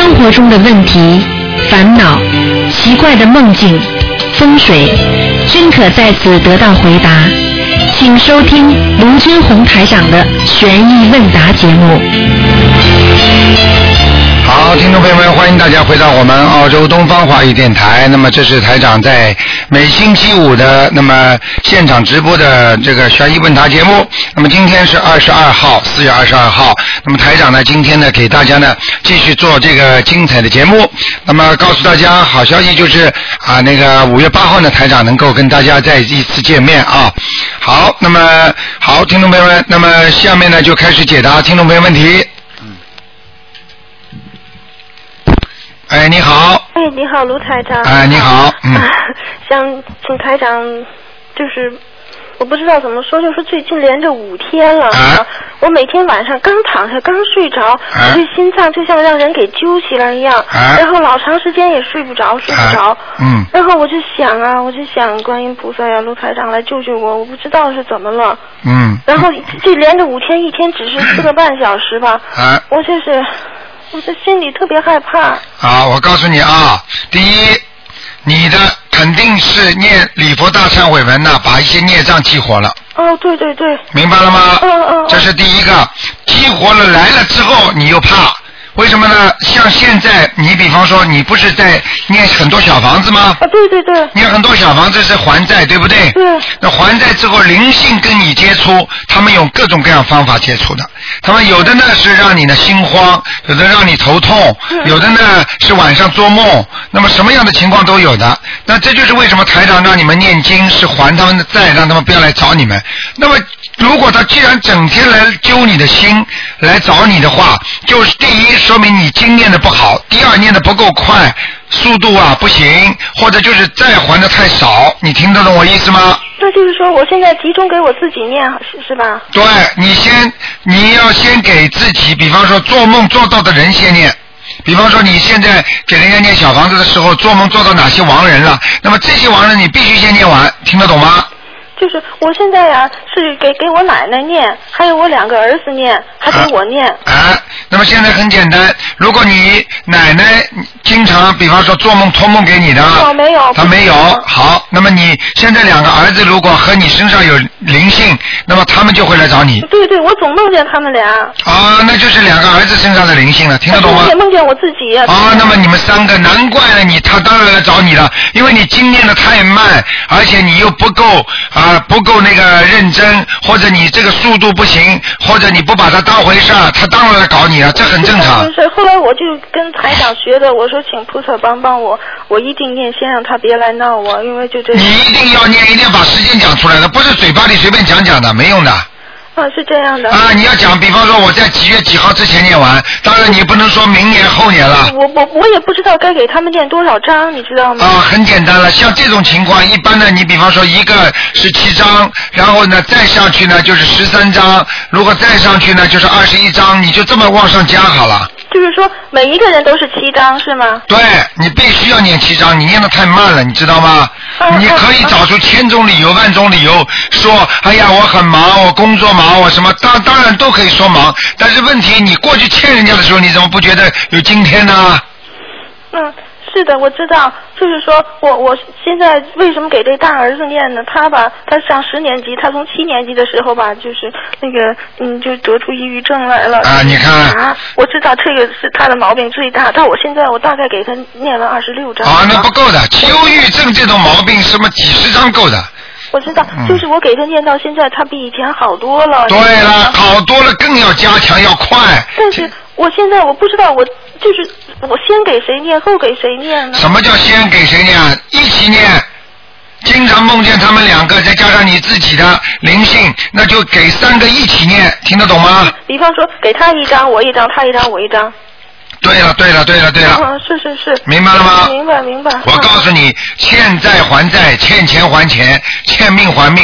生活中的问题、烦恼、奇怪的梦境、风水，均可在此得到回答。请收听卢军红台长的悬疑问答节目。好，听众朋友们，欢迎大家回到我们澳洲东方华语电台。那么这是台长在每星期五的那么现场直播的这个悬疑问答节目。那么今天是二十二号，四月二十二号。那么台长呢，今天呢给大家呢继续做这个精彩的节目。那么告诉大家好消息就是啊，那个五月八号呢，台长能够跟大家再一次见面啊。好，那么好，听众朋友们，那么下面呢就开始解答听众朋友问题。哎，你好。哎，你好，卢台长。哎，你好。嗯。想请台长，就是我不知道怎么说，就是最近连着五天了，啊、我每天晚上刚躺下刚睡着，我这心脏就像让人给揪起来一样，啊、然后老长时间也睡不着，睡不着。嗯。然后我就想啊，我就想观音菩萨呀，卢台长来救救我，我不知道是怎么了。嗯。然后这连着五天，一天只是四个半小时吧。啊。我就是。我的心里特别害怕。啊，我告诉你啊，第一，你的肯定是念礼佛大忏悔文呢，把一些孽障激活了。哦，对对对。明白了吗？嗯嗯。这是第一个，激活了来了之后，你又怕。为什么呢？像现在，你比方说，你不是在念很多小房子吗？啊，对对对。念很多小房子是还债，对不对？对。那还债之后，灵性跟你接触，他们用各种各样方法接触的。他们有的呢是让你呢心慌，有的让你头痛，有的呢是晚上做梦。那么什么样的情况都有的。那这就是为什么台长让你们念经是还他们的债，让他们不要来找你们。那么如果他既然整天来揪你的心，来找你的话，就是第一。说明你经念的不好，第二念的不够快，速度啊不行，或者就是债还的太少，你听得懂我意思吗？那就是说，我现在集中给我自己念，是是吧？对，你先你要先给自己，比方说做梦做到的人先念，比方说你现在给人家念小房子的时候，做梦做到哪些亡人了，那么这些亡人你必须先念完，听得懂吗？就是我现在呀、啊，是给给我奶奶念，还有我两个儿子念，还给我念。啊，那么现在很简单，如果你奶奶经常，比方说做梦托梦给你的，我没有，他没有。好，那么你现在两个儿子如果和你身上有灵性，那么他们就会来找你。对对，我总梦见他们俩。啊，那就是两个儿子身上的灵性了，听得懂吗？也梦见我自己。啊，那么你们三个，难怪了你，他当然来找你了，因为你经念的太慢，而且你又不够啊。不够那个认真，或者你这个速度不行，或者你不把它当回事儿，他当然来搞你了，这很正常。是，后来我就跟台长学的，我说请菩萨帮帮我，我一定念，先让他别来闹我，因为就这。你一定要念，一定要把时间讲出来的，不是嘴巴里随便讲讲的，没用的。啊，是这样的。啊，你要讲，比方说我在几月几号之前念完，当然你不能说明年后年了。我我我也不知道该给他们念多少章，你知道吗？啊，很简单了，像这种情况，一般呢你比方说一个是七章，然后呢再上去呢就是十三章，如果再上去呢就是二十一章，你就这么往上加好了。就是说每一个人都是七张是吗？对，你必须要念七张，你念的太慢了，你知道吗？嗯、你可以找出千种理由、万种理由，说哎呀我很忙，我工作忙，我什么当当然都可以说忙，但是问题你过去欠人家的时候，你怎么不觉得有今天呢？嗯。是的，我知道，就是说我我现在为什么给这大儿子念呢？他吧，他上十年级，他从七年级的时候吧，就是那个嗯，就得出抑郁症来了。啊，你看。啊，我知道这个是他的毛病最大，但我现在我大概给他念了二十六章。啊，那不够的，忧郁症这种毛病什么几十张够的。我知道，就是我给他念到现在，他比以前好多了。对了，好多了，更要加强，要快。但是我现在我不知道，我就是我先给谁念，后给谁念呢？什么叫先给谁念？一起念。经常梦见他们两个，再加上你自己的灵性，那就给三个一起念，听得懂吗？比方说，给他一张，我一张，他一张，我一张。对了，对了，对了，对了。啊，是是是。明白了吗？明白明白。我告诉你，欠债还债，欠钱还钱，欠命还命，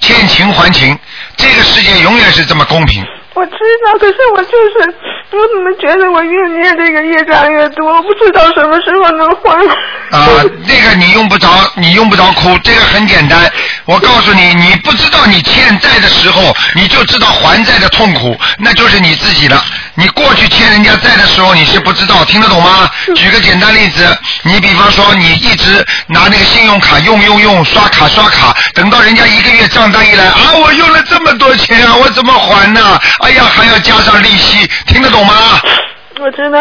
欠情还情，这个世界永远是这么公平。我知道，可是我就是，我怎么觉得我越念这个越长越多，我不知道什么时候能还。啊，这个你用不着，你用不着哭，这个很简单。我告诉你，你不知道你欠债的时候，你就知道还债的痛苦，那就是你自己了。你过去欠人家债的时候，你是不知道，听得懂吗？举个简单例子，你比方说你一直拿那个信用卡用用用，刷卡刷卡，等到人家一个月账单一来，啊，我用了这么多钱啊，我怎么还呢？哎呀，还要加上利息，听得懂吗？我真的，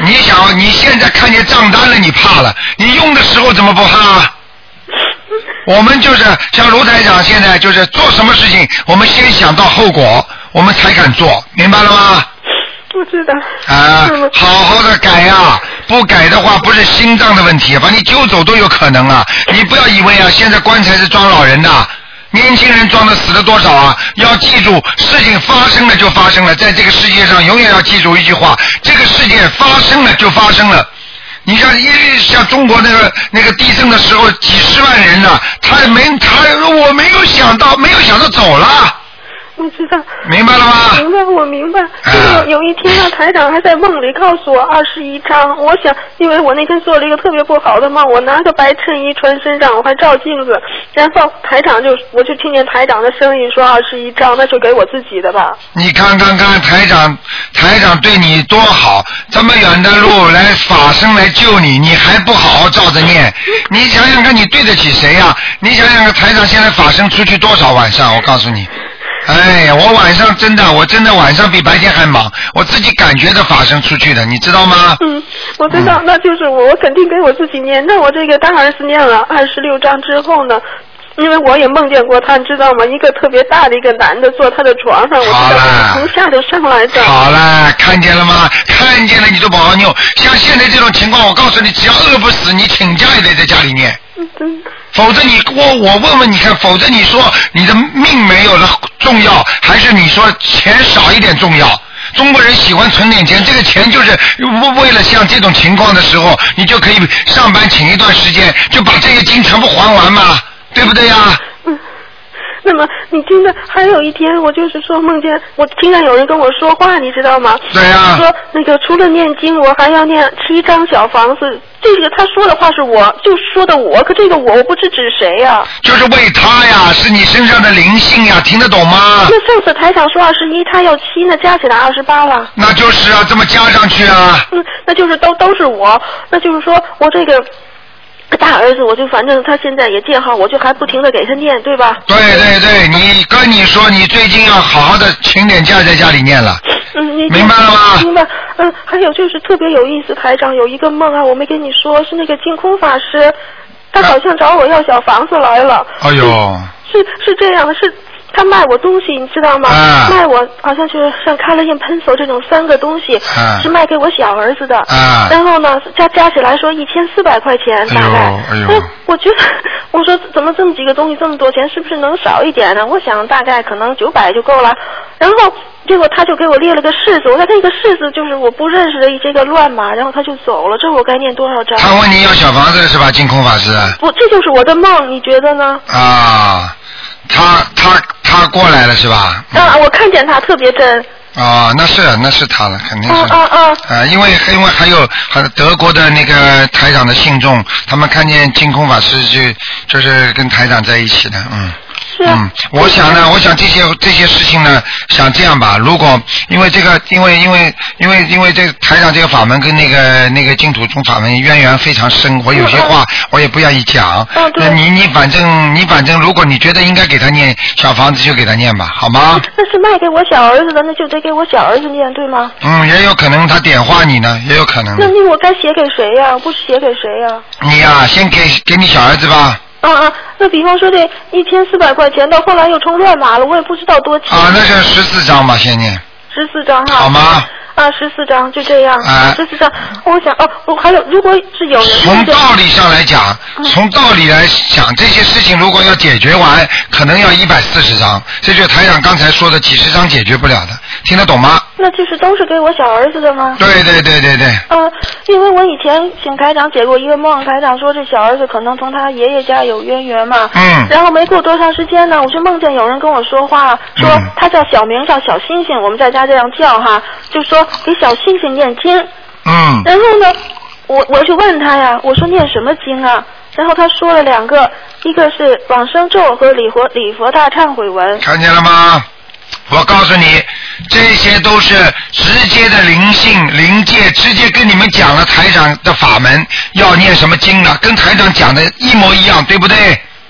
你想，你现在看见账单了，你怕了，你用的时候怎么不怕？我们就是像卢台长现在就是做什么事情，我们先想到后果，我们才敢做，明白了吗？不知道。啊，好好的改呀、不改的话不是心脏的问题，把你揪走都有可能啊！你不要以为啊，现在棺材是装老人的，年轻人装的死了多少啊？要记住，事情发生了就发生了，在这个世界上永远要记住一句话：这个事件发生了就发生了。你像一像中国那个那个地震的时候，几十万人呢、他没他我没有想到，没有想到走了，我知道。明白了吗？明白，我明白。啊就是有有一天呢，台长还在梦里告诉我二十一章。我想，因为我那天做了一个特别不好的梦，我拿个白衬衣穿身上，我还照镜子，然后台长就我就听见台长的声音说二十一章，那就给我自己的吧。你看看看台长，台长对你多好，这么远的路来法身来救你，你还不好好照着念？你想想看，你对得起谁呀、你想想看，台长现在法身出去多少晚上？我告诉你，哎呀，我晚上真的，我真的晚上比白天还忙，我自己感觉的法生出去的，你知道吗？嗯，我知道，那就是我，我肯定给我自己念。那我这个大儿子念了二十六章之后呢？因为我也梦见过他，你知道吗？一个特别大的一个男的坐他的床上，我知道从下头上来的。好了，看见了吗？看见了你就不好拗。像现在这种情况，我告诉你，只要饿不死，你请假也得在家里念。嗯嗯否则你我我问问你看，否则你说你的命没有了重要，还是你说钱少一点重要？中国人喜欢存点钱，这个钱就是为为了像这种情况的时候，你就可以上班请一段时间，就把这些金全部还完嘛，对不对呀？嗯。那么你听着，还有一天，我就是说梦见我听见有人跟我说话，你知道吗？对呀说那个除了念经，我还要念七张小房子。这个他说的话是我，就说的我，可这个我我不知指谁呀、就是为他呀，是你身上的灵性呀，听得懂吗？那上次台长说二十一，他要七，那加起来二十八了。那就是啊，这么加上去啊。嗯，那就是都都是我，那就是说我这个大儿子，我就反正他现在也建号，我就还不停的给他念，对吧？对对对，你跟你说，你最近要好好的请点假，在家里念了。嗯，你明白了吗明白。嗯，还有就是特别有意思，台长有一个梦啊，我没跟你说，是那个净空法师，他好像找我要小房子来了。哎呦，是是这样的，是他卖我东西，你知道吗？啊卖我好像就是像 Color in Pencil 这种三个东西，啊是卖给我小儿子的。啊然后呢，加加起来说一千四百块钱大概。哎呦哎呦我觉得我说怎么这么几个东西这么多钱，是不是能少一点呢？我想大概可能九百就够了。然后结果他就给我列了个式子，我说这个式子就是我不认识的一这个乱码，然后他就走了。这我该念多少章？他问你要小房子是吧？净空法师不，这就是我的梦，你觉得呢？啊，他他他过来了是吧？啊，我看见他特别真。啊，那是那是他了，肯定啊是。啊啊！啊，因为因为还有还有德国的那个台长的信众，他们看见净空法师就就是跟台长在一起的，嗯。嗯，我想呢，我想这些这些事情呢，想这样吧，如果因为这个，因为因为因为因为这个台长这个法门跟那个那个净土宗法门渊源非常深，我有些话我也不愿意讲。嗯对那你你反正你反正，如果你觉得应该给他念小房子，就给他念吧，好吗？那是卖给我小儿子的，那就得给我小儿子念，对吗？嗯，也有可能他点化你呢，也有可能。那那我该写给谁呀、不写给谁呀、你呀、先给给你小儿子吧。啊啊，那比方说这一千四百块钱，到后来又充乱码了，我也不知道多钱。啊，那是十四张吧，先念，十四张哈。好吗？啊，啊，十四张就这样，啊十四张。我想哦，我还有，如果是有人从道理上来讲，嗯从道理来讲，这些事情如果要解决完，可能要一百四十张，这就是台长刚才说的几十张解决不了的，听得懂吗？那就是都是给我小儿子的吗？对对对对对，呃，因为我以前请台长解过一个梦，台长说这小儿子可能从他爷爷家有渊源嘛。嗯然后没过多长时间呢，我就梦见有人跟我说话，说嗯他叫小名叫小星星，我们在家这样叫哈，就说给小星星念经。嗯然后呢，我我就问他呀，我说念什么经啊？然后他说了两个，一个是往生咒和礼佛礼佛大忏悔文。看见了吗？我告诉你，这些都是直接的灵性灵界，直接跟你们讲了台长的法门，要念什么经了，跟台长讲的一模一样，对不对？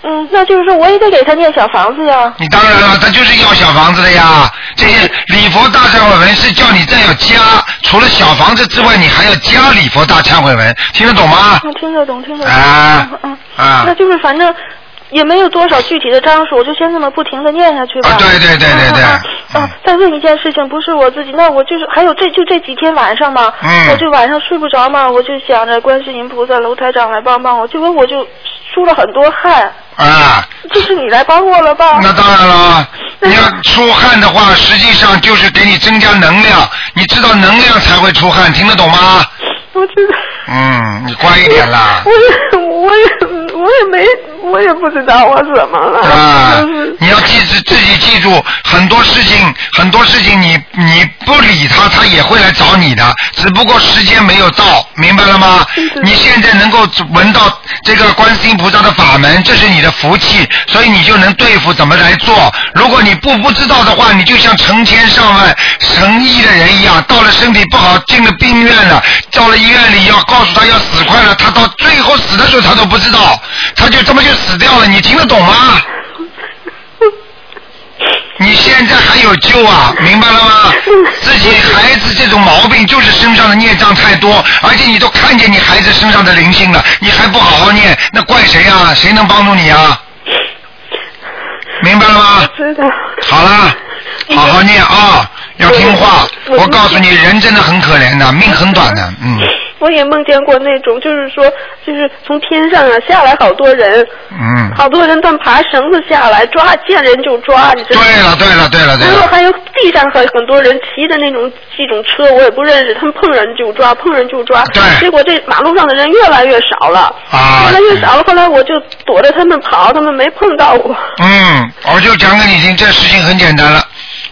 嗯，那就是说我也得给他念小房子呀。你当然了，他就是要小房子的呀。这些礼佛大忏悔文是叫你再要加，除了小房子之外，你还要加礼佛大忏悔文，听得懂吗？嗯，听得懂，听得懂。啊嗯嗯。啊那就是反正也没有多少具体的章数，我就先这么不停的念下去吧。啊对对对对对啊！再问一件事情，不是我自己，那我就是还有这就这几天晚上嘛，嗯我就晚上睡不着嘛，我就想着观世音菩萨、楼台长来帮帮我，结果我就出了很多汗，啊，这是你来帮我了吧？那当然了。你要出汗的话，实际上就是给你增加能量。你知道能量才会出汗，听得懂吗？我知道。嗯，你乖一点啦我。也，我也，我也没，我也不知道我怎么了。啊就是，你要记自自己记住，很多事情，很多事情你你不理他，他也会来找你的，只不过时间没有到，明白了吗？你现在能够闻到这个观世音菩萨的法门，这是你的福气，所以你就能对付怎么来做。如果你不不知道的话，你就像成千上万神医的人一样，到了身体不好，进了病院了，到了医院里要告诉他要死快了，他到最后死的时候他都不知道，他就这么就死掉了，你听得懂吗？你现在还有救啊，明白了吗？自己孩子这种毛病就是身上的孽障太多，而且你都看见你孩子身上的灵性了，你还不好好念，那怪谁啊？谁能帮助你啊？明白了吗？知道。好了，好好念啊，要听话。我我告诉你，人真的很可怜的，命很短的，嗯我也梦见过那种，就是说，就是从天上啊下来好多人，嗯。好多人他们爬绳子下来抓，见人就抓，你知道吗？对了对了对了对了，然后还有地上很很多人骑的那种这种车，我也不认识，他们碰人就抓，碰人就抓。对结果这马路上的人越来越少了，啊越来越少了。后来我就躲着他们跑，他们没碰到我。嗯，我就讲给你听，这事情很简单了。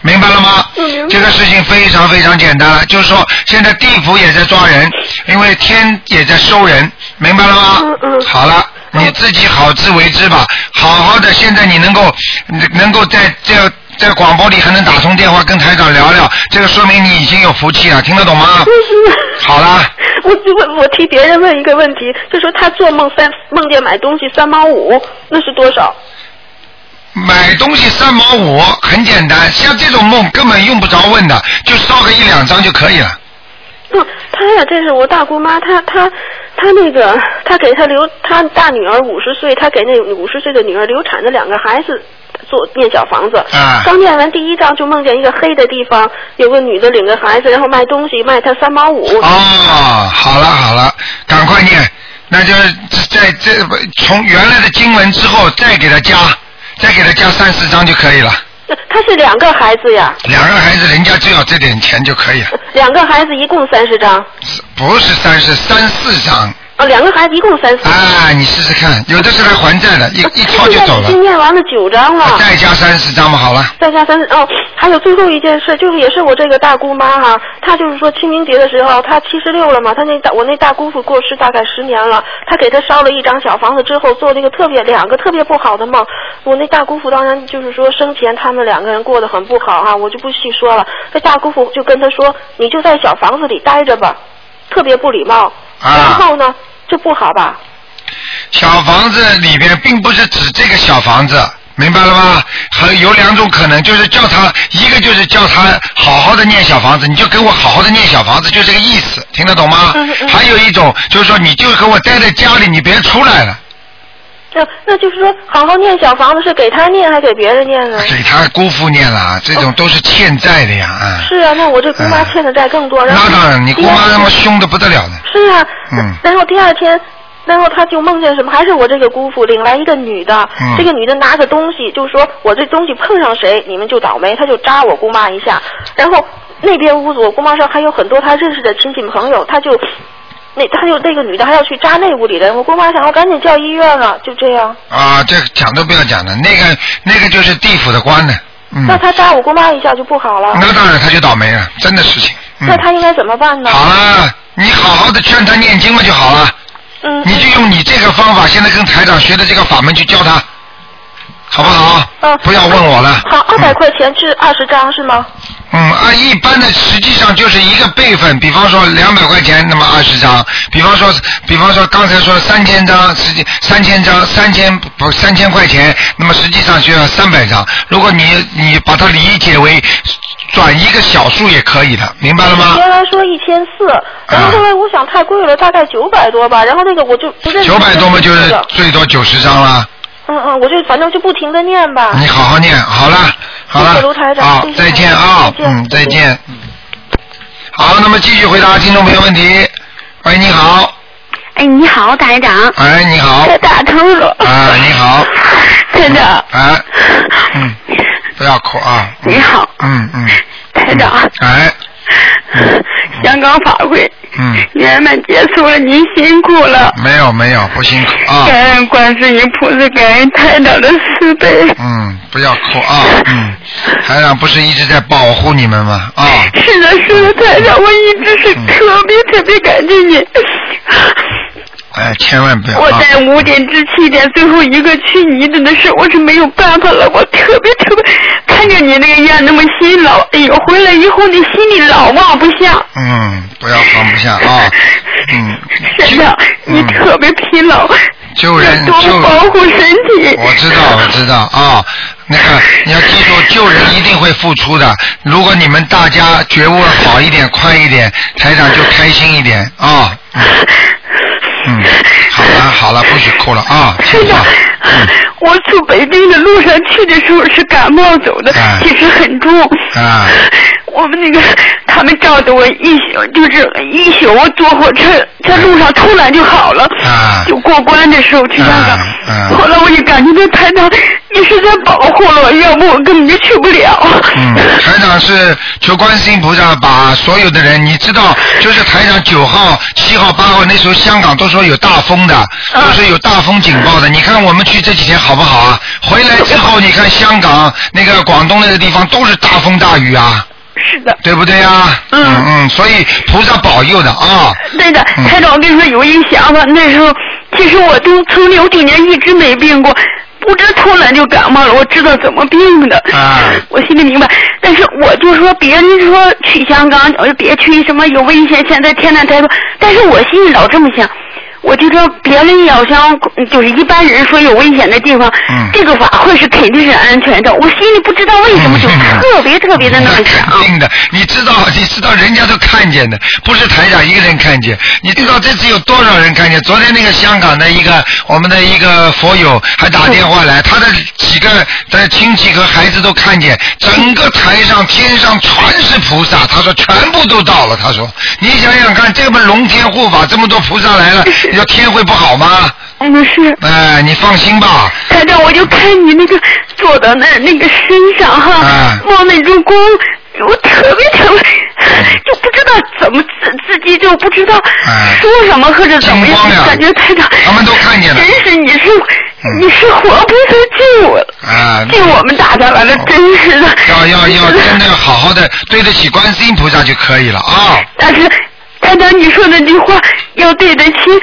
明白了吗这个事情非常非常简单了，就是说现在地府也在抓人，因为天也在收人，明白了吗？嗯嗯好了，你自己好自为之吧，好好的。现在你能够能够在这在广播里还能打通电话跟台长聊聊，这个说明你已经有福气了，听得懂吗？好了，我就问我替别人问一个问题，就说他做梦三梦见买东西三毛五，那是多少？买东西三毛五很简单，像这种梦根本用不着问的，就烧个一两张就可以了。嗯，他呀，这是我大姑妈，她她她那个，她给她留，她大女儿五十岁，她给那五十岁的女儿流产的两个孩子做念小房子。啊刚念完第一章，就梦见一个黑的地方，有个女的领着孩子，然后卖东西，卖她三毛五。哦，好了好了，赶快念，那就是在这从原来的经文之后再给他加，再给他加三四张就可以了。他是两个孩子呀，两个孩子人家只要这点钱就可以了，两个孩子一共三十张。不是三十三四张。啊，两个孩子一共三十。啊，你试试看，有的是来还债的，一一套就走了已，经念完了九张了。再加三十张嘛，好了。再加三十哦，还有最后一件事，就是也是我这个大姑妈哈，她就是说清明节的时候，她七十六了嘛，她那大我那大姑父过世大概十年了，她给她烧了一张小房子之后，做了一个特别两个特别不好的梦。我那大姑父当然就是说生前他们两个人过得很不好哈，我就不细说了。这大姑父就跟她说，你就在小房子里待着吧，特别不礼貌。啊然后呢，这不好吧？小房子里边并不是指这个小房子，明白了吗？还有两种可能，就是叫他一个就是叫他好好的念小房子，你就给我好好的念小房子，就这个意思，听得懂吗？还有一种就是说，你就给我待在家里，你别出来了。那那就是说，好好念小房子是给他念还给别人念呢？给他姑父念了，这种都是欠债的呀，啊。是啊，那我这姑妈欠的债更多。然后那当然，你姑妈那么凶的不得了呢。是啊，嗯然后第二天，然后他就梦见什么？还是我这个姑父领来一个女的，嗯这个女的拿个东西，就说我这东西碰上谁，你们就倒霉，他就扎我姑妈一下。然后那边屋子，我姑妈说还有很多他认识的亲戚朋友，他就那他就那个女的还要去扎那屋里人，我姑妈想要赶紧叫医院了，就这样。啊，这讲都不要讲了，那个那个就是地府的官呢。嗯。那他扎我姑妈一下就不好了。那当然，他就倒霉了，真的事情。嗯那。他应该怎么办呢？好了，你好好的劝他念经嘛就好了。嗯。你就用你这个方法，现在跟台长学的这个法门去教他，好不好？嗯。不要问我了。好，二百块钱是二十张是吗？嗯，按一般的实际上就是一个辈分，比方说两百块钱，那么二十张；比方说，比方说刚才说三千张，实际三千张，三千不三千块钱，那么实际上就要三百张。如果你你把它理解为转一个小数也可以的，明白了吗？原来说一千四，然后后来我想太贵了，大概九百多吧，然后那个我就不认识。九百多嘛，就是最多九十张了。嗯嗯嗯，我就反正就不停的念吧。你好好念，好了，好了谢谢卢台，长好谢，谢再见啊，再见嗯，再见。好，那么继续回答听众朋友问题。喂，你好，哎，你好，台长。哎，你好，我打通了。啊，你好，台长。哎，嗯，不要哭啊。嗯你好，嗯嗯，台长。哎，香港法会嗯，圆满结束了，您辛苦了。没有没有，不辛苦啊。感恩观世音菩萨，感恩台长的慈悲。嗯，不要哭啊，嗯，台长不是一直在保护你们吗？啊，是的，是的，台长，我一直是特别特别感激你。哎，千万不要我啊。在五点至七点最后一个去你的的时候，我是没有办法了，我特别特别看着你那个样那么辛劳，哎呦，回来以后你心里老忘不下。嗯，不要放不下啊，嗯，真的，你特别疲劳，救人救多保护身体。我知道，我知道啊。那个你要记住，救人一定会付出的。如果你们大家觉悟好一点、快一点，台长就开心一点啊。嗯，嗯，好了好了，不许哭了啊，听话。嗯我从北京的路上去的时候是感冒走的，哎其实很重。啊我们那个他们照的我一宿，就是一宿我坐火车在路上突然就好了，啊就过关的时候去香港。啊啊后来我就感觉到台长你是在保护我，要不我根本就去不了。嗯，台长是求观世音菩萨把所有的人，你知道，就是台长九号、七号、八号那时候香港都说有大风的，嗯都是有大风警报的。你看我们去这几天好不好啊？回来之后，你看香港那个广东那个地方都是大风大雨啊，是的。对不对呀？嗯嗯嗯，所以菩萨保佑的啊。对的，嗯台长，我跟你说有一个想法，那时候其实我都从六九年一直没病过，不知突然就感冒了，我知道怎么病的，啊 我心里明白。但是我就说别人说去香港，我就别去什么有危险，现在天南太多，但是我心里老这么想。我就说别人要想就是一般人说有危险的地方，嗯这个法会是肯定是安全的。我心里不知道为什么就特别特别的那么想。肯定的，你知道，你知道，人家都看见的，不是台长一个人看见。你知道这次有多少人看见？昨天那个香港的一个我们的一个佛友还打电话来，他的几个的亲戚和孩子都看见，整个台上天上全是菩萨。他说全部都到了。他说，你想想看，这么龙天护法，这么多菩萨来了，你说天会不好吗？嗯，是。哎，你放心吧。台长，我就看你那个坐到那儿那个身上哈，啊冒那种光，我特别特别，就不知道怎么自自己就不知道哎说什么或者怎么样感觉台长，他们都看见了真是你是嗯你是活菩萨救我了，啊，救我们大家来了，真是的。要要要，真的要好好的对得起观世音菩萨就可以了啊。但是台长你说那句话要对得起，我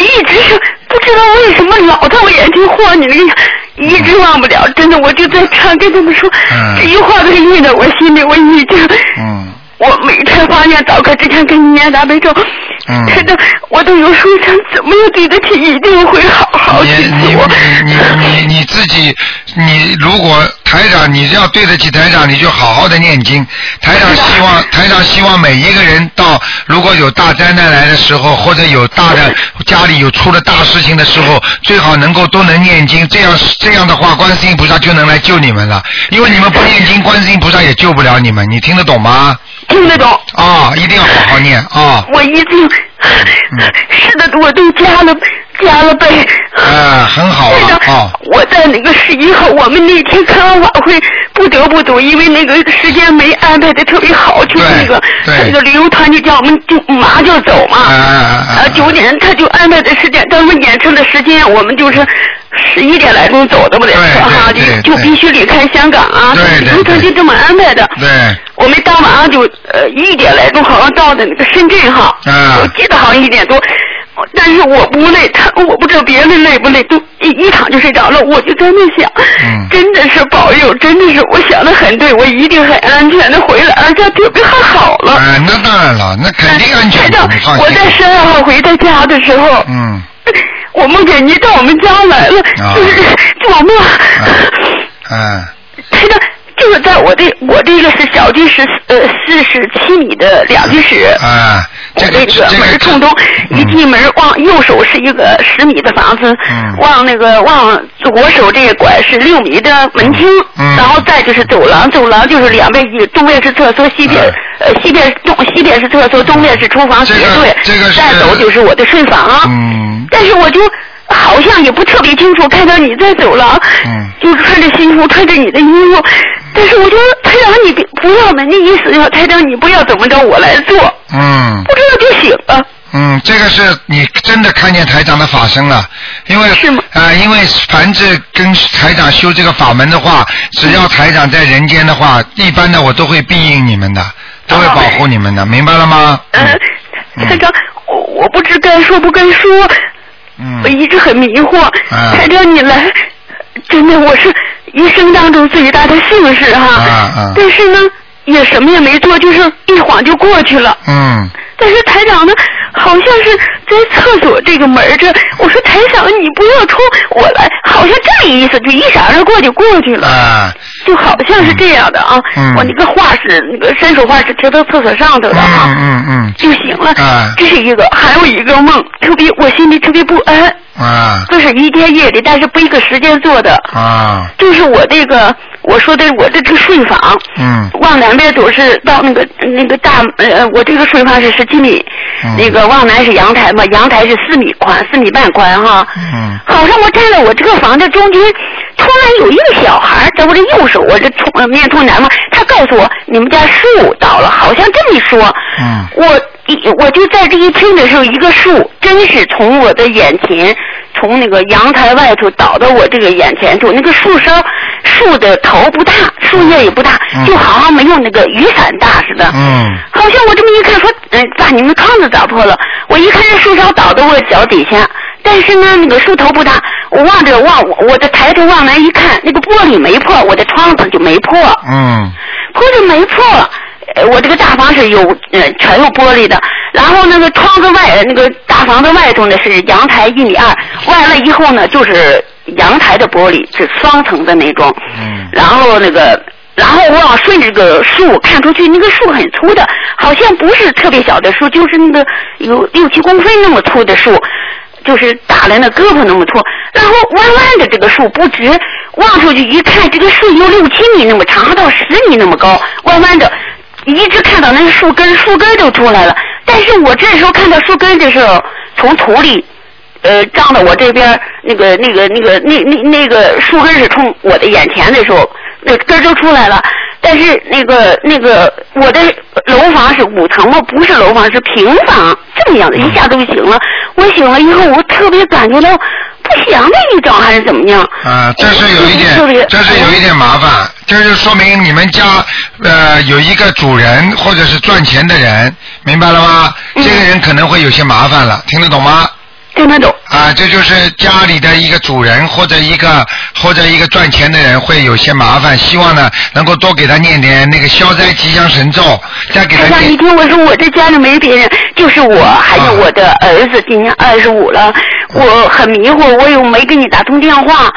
一直是不知道为什么老在我眼前晃你那个，一直忘不了。真的，我就在唱跟他们说，嗯这句话都印在我心里，我一直。嗯。我每天发念早课之前给你念大悲咒，嗯台长，我都有时候想怎么样对得起，一定会好好你去你。你你你你自己，你如果台长，你要对得起台长，你就好好的念经。台长希望，台长希望每一个人到如果有大灾难来的时候，或者有大的家里有出了大事情的时候，最好能够都能念经，这样这样的话，观世音菩萨就能来救你们了。因为你们不念经，观世音菩萨也救不了你们。你听得懂吗？听得懂。啊，一定要好好念啊。我已经，是的，我都加了加了呗。啊，很好，啊啊。我在那个十一号，我们那天开完晚会不得不走，因为那个时间没安排的特别好，就是那个他那个旅游团就叫我们就马上就走嘛。啊啊啊九点他就安排的时间，他们演出的时间，我们就是十一点来钟走的不得，对哈，就就必须离开香港啊，对对旅游团就这么安排的。对，我们当晚上就呃一点来钟，好像到的那个深圳哈，啊我记得好像一点多，但是我不累，他我不知道别人累不累，都一一躺就睡着了，我就在那想，嗯真的是保佑，真的是我想的很对，我一定很安全的回来，而且特别还好了。啊，那当然了，那肯定安全。我在十二号回到家的时候，嗯，我梦见你到我们家来了，啊就是做梦。嗯，台长，就是在我这我这个是小居室，呃，四十七米的两居室。啊，我这个这个这个门冲东，一进门往右手是一个十米的房子，嗯往那个往左手这一拐是六米的门厅，嗯然后再就是走廊，走廊就是两边一东边是厕所，西边、呃西边东西边是厕所，东边是厨房斜这个对，这个再走就是我的睡房。嗯但是我就好像也不特别清楚，看到你在走廊，嗯就穿着西服，穿着你的衣服，但是我就台长你别不要嘛，那意思要台长你不要怎么着，我来做，嗯。不知道就醒了。嗯，这个是你真的看见台长的法身了，因为是吗？啊、因为凡是跟台长修这个法门的话，只要台长在人间的话，一般的我都会庇应你们的，都会保护你们的，明白了吗？呃，台长，我我不知该说不该说，嗯。我一直很迷惑。嗯台长你来，真的我是一生当中最大的幸事哈。啊啊但是呢，也什么也没做，就是一晃就过去了。嗯，但是台长呢，好像是在厕所这个门这，我说台长你不要冲我来，好像这么意思，就一闪而过就过去了。啊，就好像是这样的啊，嗯我那个画是那个伸手画是贴到厕所上头的啊，嗯嗯嗯就行了。啊这是一个，还有一个梦，特别我心里特别不安。啊。就是一天夜里，但是不一个时间做的，啊，就是我这个我说的我这个睡房，嗯。往南边走是到那个那个大呃，我这个睡房是十七米，嗯。那个往南是阳台嘛，阳台是四米宽，四米半宽哈。嗯。好像我站在我这个房子中间，突然有一个小孩在我的右手，我这冲呃面冲南方，他告诉我你们家树倒了，好像这么一说。嗯我一我就在这一听的时候，一个树真是从我的眼前，从那个阳台外头倒到我这个眼前处，那个树梢树的头不大，树叶也不大，嗯就好像没有那个雨伞大似的。嗯好像我这么一看说，嗯、爸，你们窗子砸破了？我一看这树梢倒到我脚底下，但是呢，那个树头不大，我望着望，我我的抬头往南一看，那个玻璃没破，我的窗子就没破，嗯玻璃没破。呃我这个大房是有呃全有玻璃的，然后那个窗子外呃那个大房子外头呢是阳台一米二，完了以后呢就是阳台的玻璃是双层的那种，嗯然后那个，然后我往顺着这个树看出去，那个树很粗的，好像不是特别小的树，就是那个有六七公分那么粗的树，就是打了那胳膊那么粗，然后弯弯的这个树不直，望出去一看，这个树有六七米那么长，到十米那么高，弯弯的。一直看到那个树根，树根都出来了。但是我这时候看到树根的时候，从土里呃，张到我这边那个那个那个那那那个树根是冲我的眼前的时候，那根儿都出来了。但是那个那个我的楼房是五层嘛，不是楼房是平房，这么样的，一下都醒了。我醒了以后，我特别感觉到不祥的预兆还是怎么样？啊，这是有一点，这是有一点麻烦，这就说明你们家呃有一个主人或者是赚钱的人，明白了吗？嗯这个人可能会有些麻烦了，听得懂吗？听得懂。啊，这就是家里的一个主人或者一个或者一个赚钱的人会有些麻烦，希望呢能够多给他念点那个消灾吉祥神咒，再给他台长，你。听我说，我这家里没别人，就是我，还有我的儿子，今年二十五了。我很迷糊，我又没给你打通电话，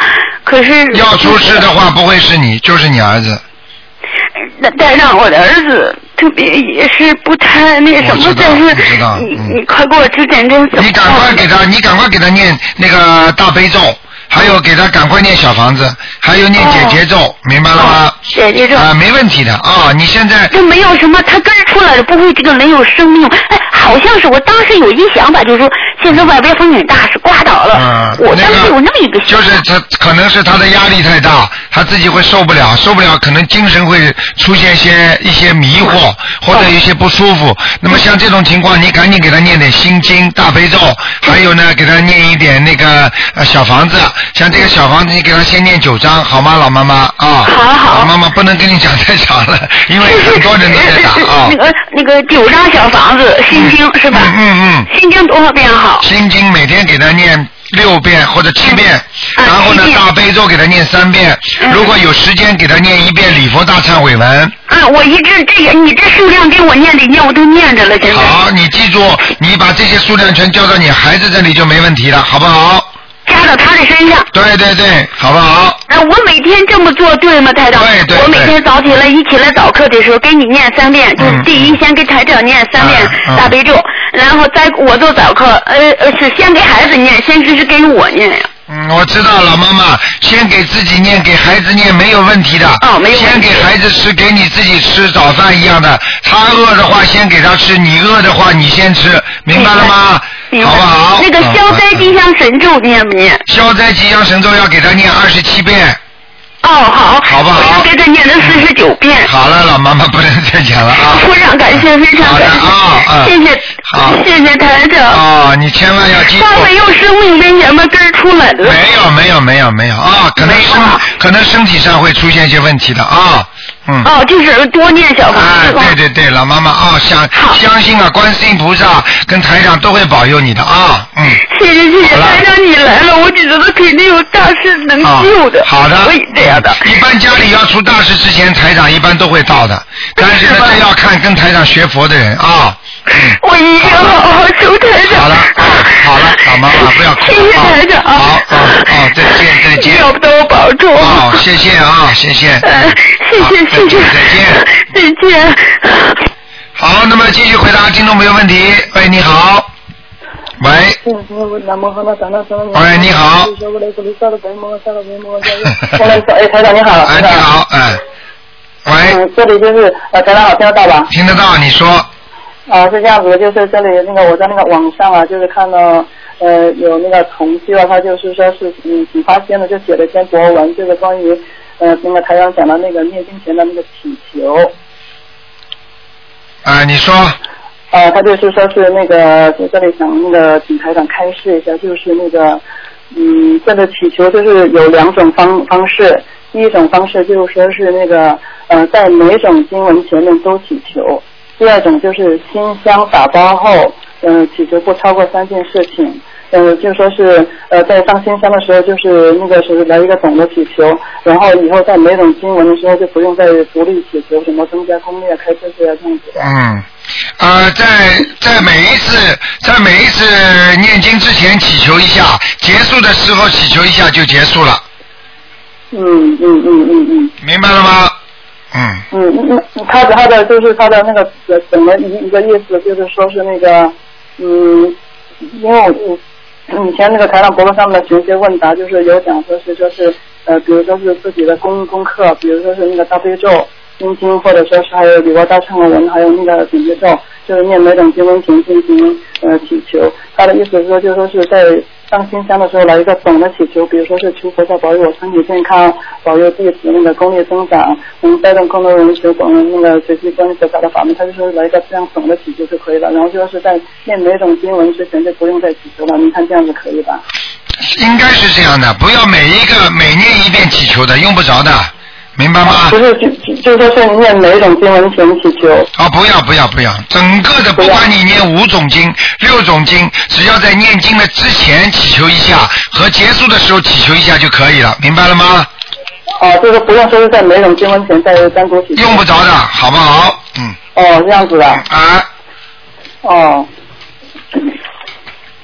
可可是要出事的话，不会是你，就是你儿子。那但让我的儿子特别也是不太那什么，但是我知道你嗯你快给我指点针怎么你赶快给他，你赶快给他念那个大悲咒，还有给他赶快念小房子，还有念姐姐咒，明白了吗？哦姐姐咒啊，没问题的啊！你现在这没有什么，他根出来了，不会这个人有生命。哎，好像是我当时有一想法，就是说现在外边风景大，是刮倒了。嗯，我当时有那么一个。就是他可能是他的压力太大，他自己会受不了，受不了，可能精神会出现一些一些迷惑或者有一些不舒服。那么像这种情况，你赶紧给他念点心经、大悲咒，还有呢，给他念一点那个呃小房子。像这个小房子，你给他先念九章，好吗，老妈妈啊？好好老妈妈不能跟你讲太长了，因为很多人都在打啊那。个那个九章小房子心经是吧？嗯嗯嗯。心经多少遍好？心经每天给他念六遍或者七遍，嗯然后呢大悲咒给他念三遍，嗯如果有时间给他念一遍礼佛大忏悔文。啊，我一直这个你这数量给我念的念我都念着了，现在。好，你记住，你把这些数量全交到你孩子这里就没问题了，好不好？加到他的身上。对对对，好不好？啊，我每天这么做对吗，台长？对对我每天早起来一起来早课的时候，给你念三遍，就是嗯第一先给台长念三遍大悲咒，然后在我做早课，呃呃是先给孩子念，先是是给我念呀。嗯，我知道了，妈妈，先给自己念，给孩子念没有问题的。哦没有先给孩子吃，给你自己吃早饭一样的。他饿的话，先给他吃；你饿的话，你先吃，明白了吗？明白好不好？那个消灾嗯吉祥神咒念不念？消灾吉祥神咒要给他念二十七遍。哦，好，好不好我要给他念了四十九遍。好了，老妈妈不能再讲了啊。非常感谢，非常感谢，啊啊谢谢，好谢谢台长。哦，你千万要记住。他没有生命危险吗？根儿出来的。没有没有没有没有啊，可能身啊可能身体上会出现一些问题的啊，嗯。哦，就是多念小房啊，子吧。对对对，老妈妈啊，相相信啊，观世音菩萨跟台长都会保佑你的啊，嗯。谢谢谢谢台长你来了，我就觉得肯定有大事能啊救的。好的，的。一般家里要出大事之前，台长一般都会到的，但是呢这要看跟台长学佛的人啊。嗯我一定要好好求台长。好了，啊好了，老妈妈不要哭谢谢啊台长。好，好，好，再见再见。要不得我保重。哦，谢谢啊，谢谢。呃，谢好谢谢谢。再见再见。再见。好，那么继续回答听众朋友问题。喂，你好。喂，喂，你好。哎，台长你好。哎，你好，哎，喂，嗯，这里就是呃，台长好，听得到吧？听得到？你说，啊，是这样子的，就是这里那个我在那个网上啊，就是看到呃有那个同修啊，他就是说是嗯挺发现的，就写了一篇博文，就是关于呃那个台长讲的那个念经前的那个祈求。啊，你说，啊，他就是说是那个在这里想那个请台长开示一下，就是那个嗯，这个祈求就是有两种方方式，第一种方式就是说是那个呃在每种经文前面都祈求，第二种就是新香打包后，嗯、祈求不超过三件事情。呃，就说是呃，在上新香的时候，就是那个是来一个总的祈求，然后以后在每种经文的时候就不用再独立祈求什么增加功力啊、开智慧啊这样子的。嗯，呃，在在每一次在每一次念经之前祈求一下，结束的时候祈求一下就结束了，嗯嗯嗯嗯嗯。明白了吗？嗯，嗯，嗯，嗯他的他的就是他的那个怎怎么一一个意思，就是说是那个，嗯，因为我我以前那个台上博客上面的学学问答，就是有讲说是说是呃，比如说是自己的功功课，比如说是那个大悲咒、心经，或者说是还有比如说大忏悔文，还有那个准结咒，就是念每种经文前进行呃祈求。他的意思是说，就是说是在上新香的时候来一个总的祈求，比如说是求菩萨保佑我身体健康，保佑弟子那个功力增长，能带动更多人学懂那个学习关于佛法的法门，他就说来一个这样总的祈求就可以了。然后就是在念每种经文之前就不用再祈求了。您看这样子可以吧？应该是这样的，不要每一个每念一遍祈求的，用不着的，明白吗不？是，就就就说是念每一种经文前祈求。啊，不要不要不要，整个的不管你念五种经、六种经，只要在念经的之前祈求一下，和结束的时候祈求一下就可以了，明白了吗？哦，就是不用说是在每种经文前再单独祈求。用不着的，好不好？嗯，哦，这样子的。啊，哦，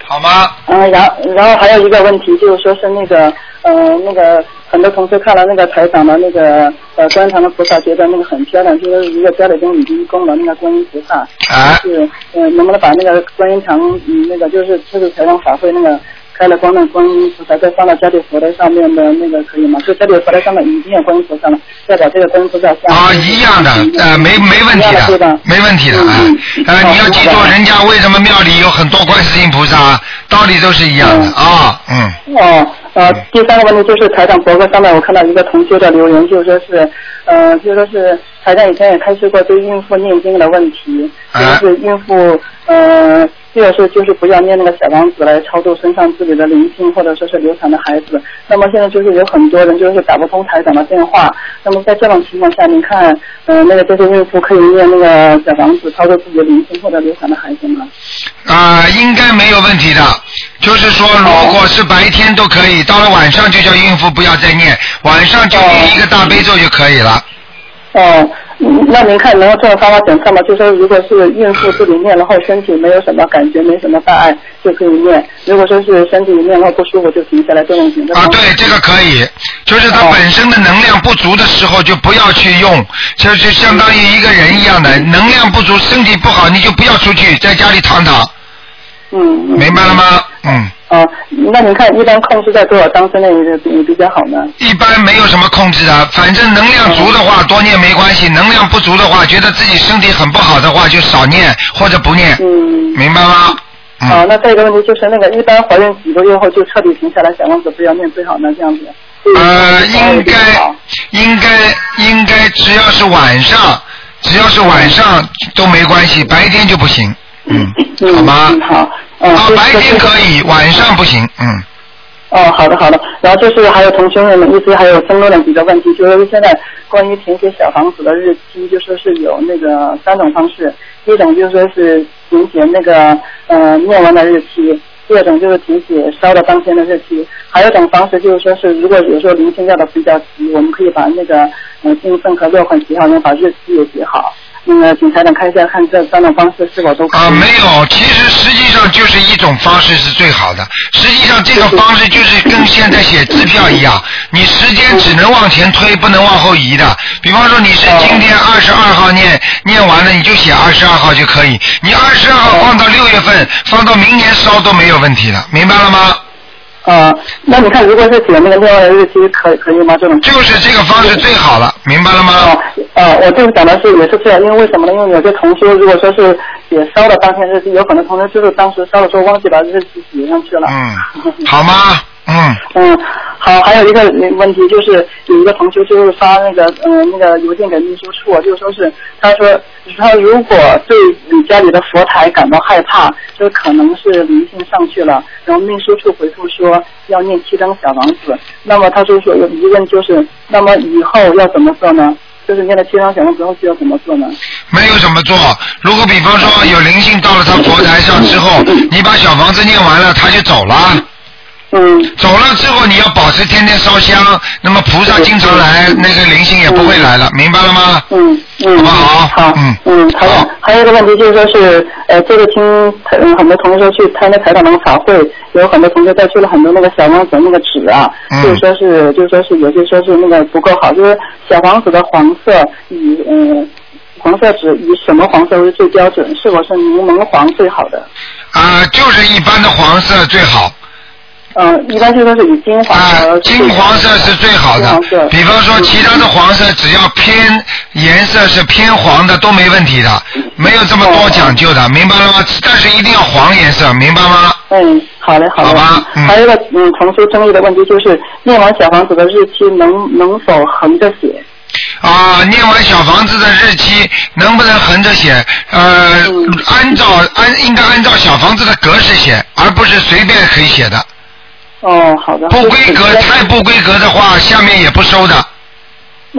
好吗？嗯，然后然后还有一个问题就是说是那个呃那个很多同学看了那个台长的那个呃观音堂的菩萨，觉得那个很漂亮，就是一个家里边已经供了那个观音菩萨，啊就是呃能不能把那个观音堂嗯那个就是这次台长法会那个。开了光的观音菩萨，再放到家里佛台上面的那个可以吗？就家里佛台上面已经有观音菩萨了，再把这个观音菩萨像啊，一样的，呃，没没问题的，没问题的啊嗯。呃，嗯你要记住人家为什么庙里有很多观世音菩萨，道理都是一样的嗯啊，嗯。哦，呃，第三个问题就是台长博客上面我看到一个同学的留言，就说是，呃，就说是台长以前也开示过对孕妇念经的问题，就啊是孕妇，呃，这个是就是不要念那个小王子来超度身上自己的灵性或者说是流产的孩子。那么现在就是有很多人就是打不通台长的电话，那么在这种情况下，您看，呃，那个这些孕妇可以念那个小王子超度自己的灵性或者流产的孩子吗？啊、应该没有问题的。就是说，如果是白天都可以，到了晚上就叫孕妇不要再念，晚上就念一个大悲咒就可以了。哦，嗯那您看能够这种方法检测吗？就说如果是孕妇自己念，然后身体没有什么感觉，没什么大碍，就可以念；如果说是身体念后不舒服，就停下来这种情况。啊，对，这个可以，就是它哦本身的能量不足的时候就不要去用，就是相当于一个人一样的，能量不足，身体不好你就不要出去，在家里躺躺，嗯嗯。明白了吗？嗯，啊，那您看一般控制在多少张之内比比较好呢？一般没有什么控制的，反正能量足的话多念没关系，能量不足的话，觉得自己身体很不好的话就少念或者不念，嗯。明白吗？好，嗯，那再一个问题就是那个一般怀孕几个月后就彻底停下来，小王子不要念最好呢，这样子。呃，嗯应该应该应该只要是晚上，只要是晚上都没关系，白天就不行，嗯，嗯好吗嗯？好。嗯，白天可以，晚上不行，嗯。哦，好的好的。然后就是还有同学们一直还有争论了几个问题，就是现在关于填写小房子的日期，就说是有那个三种方式，一种就是说是填写那个呃念完的日期，第二种就是填写烧的当天的日期，还有一种方式就是说是如果有时候灵性要的比较急，我们可以把那个呃经份和六款写好，然后把日期也写好。那个请台长看一下，看这三种方式是否都可以。啊，没有，其实实际上就是一种方式是最好的。实际上这个方式就是跟现在写支票一样，你时间只能往前推，不能往后移的。比方说你是今天二十二号念，念完了你就写二十二号就可以。你二十二号放到六月份，放到明年烧都没有问题的，明白了吗？啊，那你看，如果是写那个另外的日期，可可以吗？这种就是这个方式最好了，明白了吗？哦，呃，我就是讲的是也是这样，因为为什么呢？因为有些同学如果说是也烧了当天日期，有可能同学就是当时烧的时候忘记把日期写上去了。嗯，好吗？嗯，嗯，好，还有一个问题就是有一个同学就是发那个呃那个邮件给秘书处，就说是他说他如果对你家里的佛台感到害怕，就可能是灵性上去了，然后秘书处回复说要念七张小房子，那么他就说有疑问就是，那么以后要怎么做呢？就是念了七张小房子后需要怎么做呢？没有怎么做。如果比方说有灵性到了他佛台上之后，你把小房子念完了，他就走了。嗯走了之后，你要保持天天烧香，那么菩萨经常来，那个灵性也不会来了，明白了吗？嗯嗯，好不好好，嗯嗯，还有好还有一个问题就是说是，呃，这个听很多同学说去参加台长那个法会，有很多同学带去了很多那个小王子那个纸啊，嗯就是说是就是说是有些说是那个不够好，就是小王子的黄色以嗯。黄色纸以什么黄色为最标准？是否是柠檬黄最好的？啊、就是一般的黄色最好。嗯，一般就说是以金黄啊色，，金黄色是最好的。比方说，其他的黄色只要偏颜色是偏黄的都没问题的，没有这么多讲究的，明白了吗？但是一定要黄颜色，明白吗？嗯，好嘞，好嘞。好吧嗯还有一个嗯，同学争议的问题就是，念完小房子的日期能能否横着写？啊，念完小房子的日期能不能横着写？呃，嗯按照按应该按照小房子的格式写，而不是随便可以写的。哦，好的。不规格太不规格的话，下面也不收的。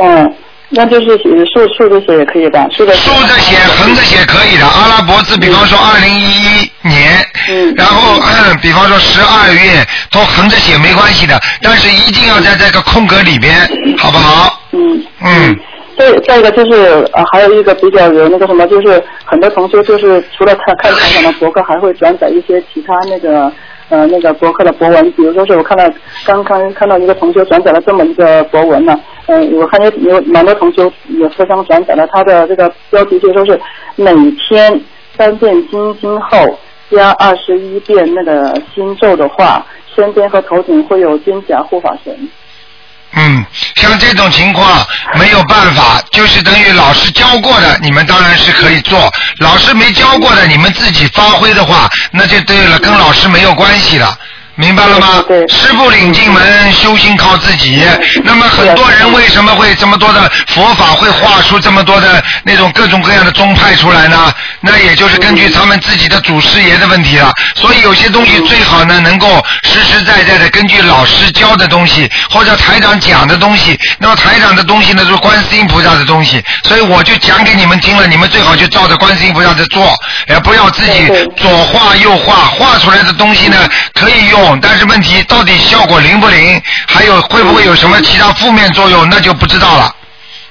嗯，那就是写竖竖着写也可以吧？竖着竖着写、横着写可以的。阿拉伯字，比方说二零一一年，嗯然后、嗯比方说十二月都横着写没关系的，但是一定要在这个空格里边，好不好？嗯。嗯。再再一个就是呃，还有一个比较有那个什么，就是很多同学就是除了看看台长的博客，还会转载一些其他那个呃那个博客的博文，比如说是我看到刚刚看到一个同学转载了这么一个博文呢，呃、我看有有蛮多同学也互相转载了，他的这个标题就说是每天三遍金经后加二十一遍那个心咒的话，身边和头顶会有金甲护法神。嗯，像这种情况没有办法，就是等于老师教过的，你们当然是可以做；老师没教过的，你们自己发挥的话，那就对了，跟老师没有关系了。明白了吗？对对师傅领进门，修行靠自己。那么很多人为什么会这么多的佛法会画出这么多的那种各种各样的宗派出来呢？那也就是根据他们自己的祖师爷的问题了。所以有些东西最好呢，能够实实在在的根据老师教的东西或者台长讲的东西。那么台长的东西呢，是观世音菩萨的东西，所以我就讲给你们听了，你们最好就照着观世音菩萨的做，也不要自己左画右画，画出来的东西呢可以用，但是问题到底效果灵不灵，还有会不会有什么其他负面作用，那就不知道了，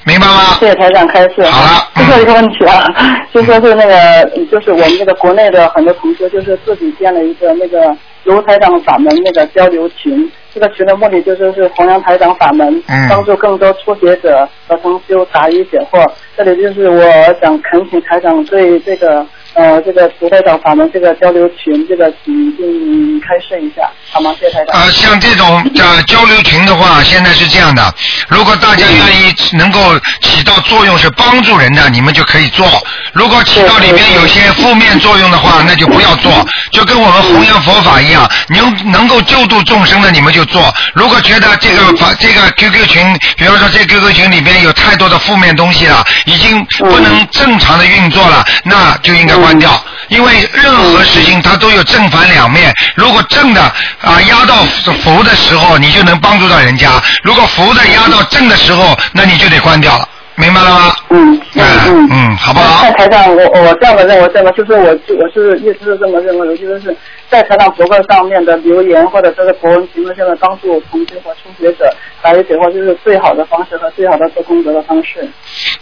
明白吗？谢谢台长开示。好了 最后一个问题啊，就说是那个，就是我们这个国内的很多同学，就是自己建了一个那个卢台长法门那个交流群。这个群的目的就是是弘扬台长法门，嗯帮助更多初学者和同修答疑解惑。这里就是我想恳请台长对这个呃这个卢台长法门这个交流群这个请进开设一下，好吗？谢谢台长。啊，像这种呃交流群的话，现在是这样的，如果大家愿意能够起到作用是帮助人的，你们就可以做；如果起到里面有些负面作用的话，那就不要做。就跟我们弘扬佛法一样，能能够救度众生的你们就做。如果觉得这个法这个 QQ 群，比方说这 QQ 群里边有太多的负面东西了，已经不能正常的运作了，那就应该关掉。因为任何事情它都有正反两面，如果正的啊压到福的时候，你就能帮助到人家；如果福的压到正的时候，那你就得关掉了，明白了吗？嗯嗯嗯嗯，好不好在？台长，我我这样的认为，这么就是我我是一直是这么认为的，就是在台长博客上面的留言或者这个博文评论，下面帮助同学和初学者答疑解惑，就是最好的方式和最好的做功德的方式。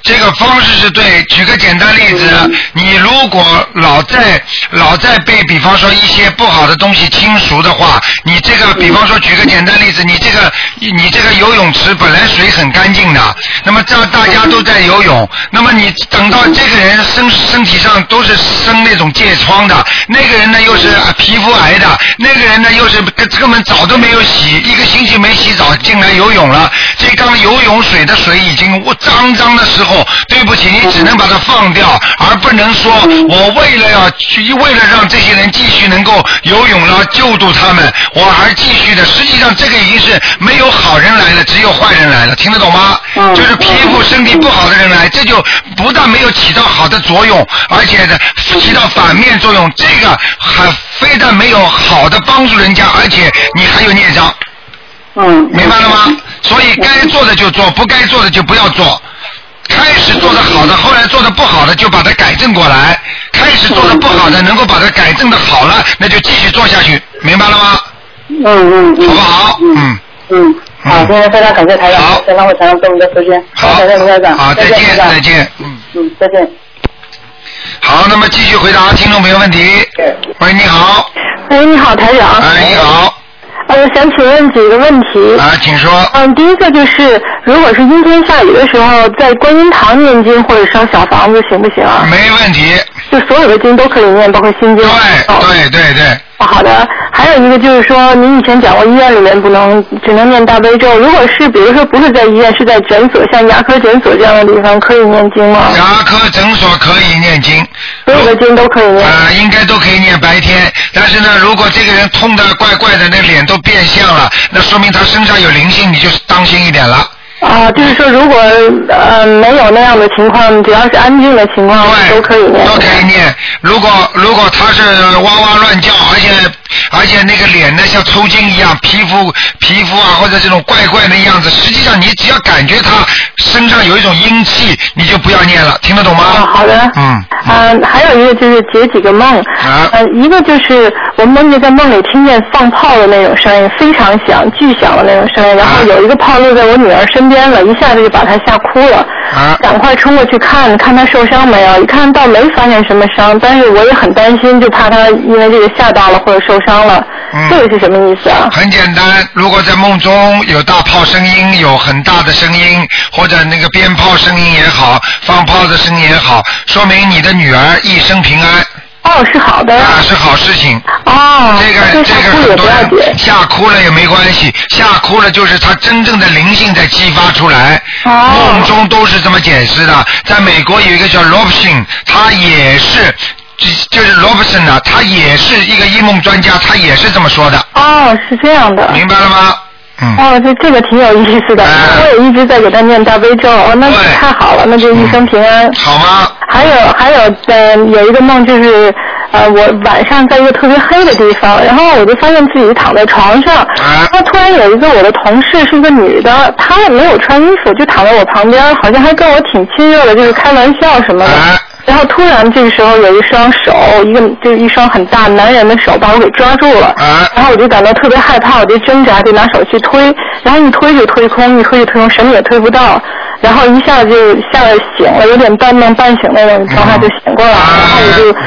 这个方式是对。举个简单例子，你如果老在老在被比方说一些不好的东西侵蚀的话，你这个比方说举个简单例子，你这个你这个游泳池本来水很干净的，那么这样大家都在游泳，那么你等到这个人身身体上都是生那种疥疮的，那个人呢又是啊皮肤癌的，那个人呢又是根根本澡都没有洗，一个星期没洗澡进来游泳了，这缸游泳水的水已经脏脏的时候，对不起，你只能把它放掉，而不能说我为了要去，为了让这些人继续能够游泳了，救助他们，我还继续的。实际上这个已经是没有好人来了，只有坏人来了，听得懂吗？嗯就是皮肤身体不好的人来，这就不但没有起到好的作用，而且呢起到反面作用。这个还非但没有好的帮助人家，而且你还有孽障。嗯，明白了吗？所以该做的就做，不该做的就不要做。开始做的好的，后来做的不好的就把它改正过来。开始做的不好的，能够把它改正的好了，那就继续做下去，明白了吗？嗯嗯嗯，好不好？嗯，嗯，好，今天非常感谢台长好，再浪费台长这么多时间，好，感谢卢台长，好，再见，再，见，嗯，嗯，再见。好，那么继续回答听众朋友问题。喂，你好，喂，你好，台长。哎，你好，呃，想请问几个问题。啊，请说。嗯，第一个就是，如果是阴天下雨的时候，在观音堂念经或者烧小房子行不行啊？没问题，就所有的经都可以念，包括心经。对哦对对对，哦好的，还有一个就是说，您以前讲过医院里面不能只能念大悲咒，如果是比如说不是在医院，是在诊所，像牙科诊所这样的地方，可以念经吗？牙科诊所可以念经。所有的经都可以念。啊、应该都可以念白天，但是呢，如果这个人痛的怪怪的，那脸都变相了，那说明他身上有灵性，你就当心一点了。啊，就是说，如果呃没有那样的情况，只要是安静的情况，对，都可以念。都可以念。如果如果他是哇哇乱叫，而且而且那个脸呢像抽筋一样，皮肤皮肤啊或者这种怪怪的样子，实际上你只要感觉他身上有一种阴气，你就不要念了，听得懂吗？啊，好的。嗯。嗯、还有一个就是解几个梦。啊呃，一个就是我梦见在梦里听见放炮的那种声音，非常响、巨响的那种声音，然后啊有一个炮落在我女儿身边了，一下子就把她吓哭了。啊赶快冲过去看看他受伤没有，一看倒没发现什么伤，但是我也很担心，就怕他因为这个吓到了或者受伤了。嗯这个是什么意思啊？很简单，如果在梦中有大炮声音，有很大的声音，或者那个鞭炮声音也好，放炮的声音也好，说明你的女儿一生平安哦，是好的。啊，是好事情。哦，这个这个很多人。吓哭了也没关系，吓哭了就是他真正的灵性在激发出来。哦梦中都是这么解释的。在美国有一个叫 Robson，他也是。就就是 Robson 呢，他也是一个异梦专家，他也是这么说的，哦，是这样的。明白了吗？嗯。哦，这这个挺有意思的，哎我也一直在给他念大悲咒，哦，那就太好了，那就一生平安。好吗？还有还有，呃，有一个梦就是，呃，我晚上在一个特别黑的地方，然后我就发现自己躺在床上，啊然后突然有一个我的同事是一个女的，她也没有穿衣服，就躺在我旁边，好像还跟我挺亲热的，就是开玩笑什么的。啊然后突然这个时候有一双手，一个就是一双很大男人的手把我给抓住了，啊。然后我就感到特别害怕，我就挣扎，就拿手去推，然后一推就推空，一推就推空，什么也推不到，然后一下就吓得醒了，有点半梦半醒那种状态就醒过来了，然后我就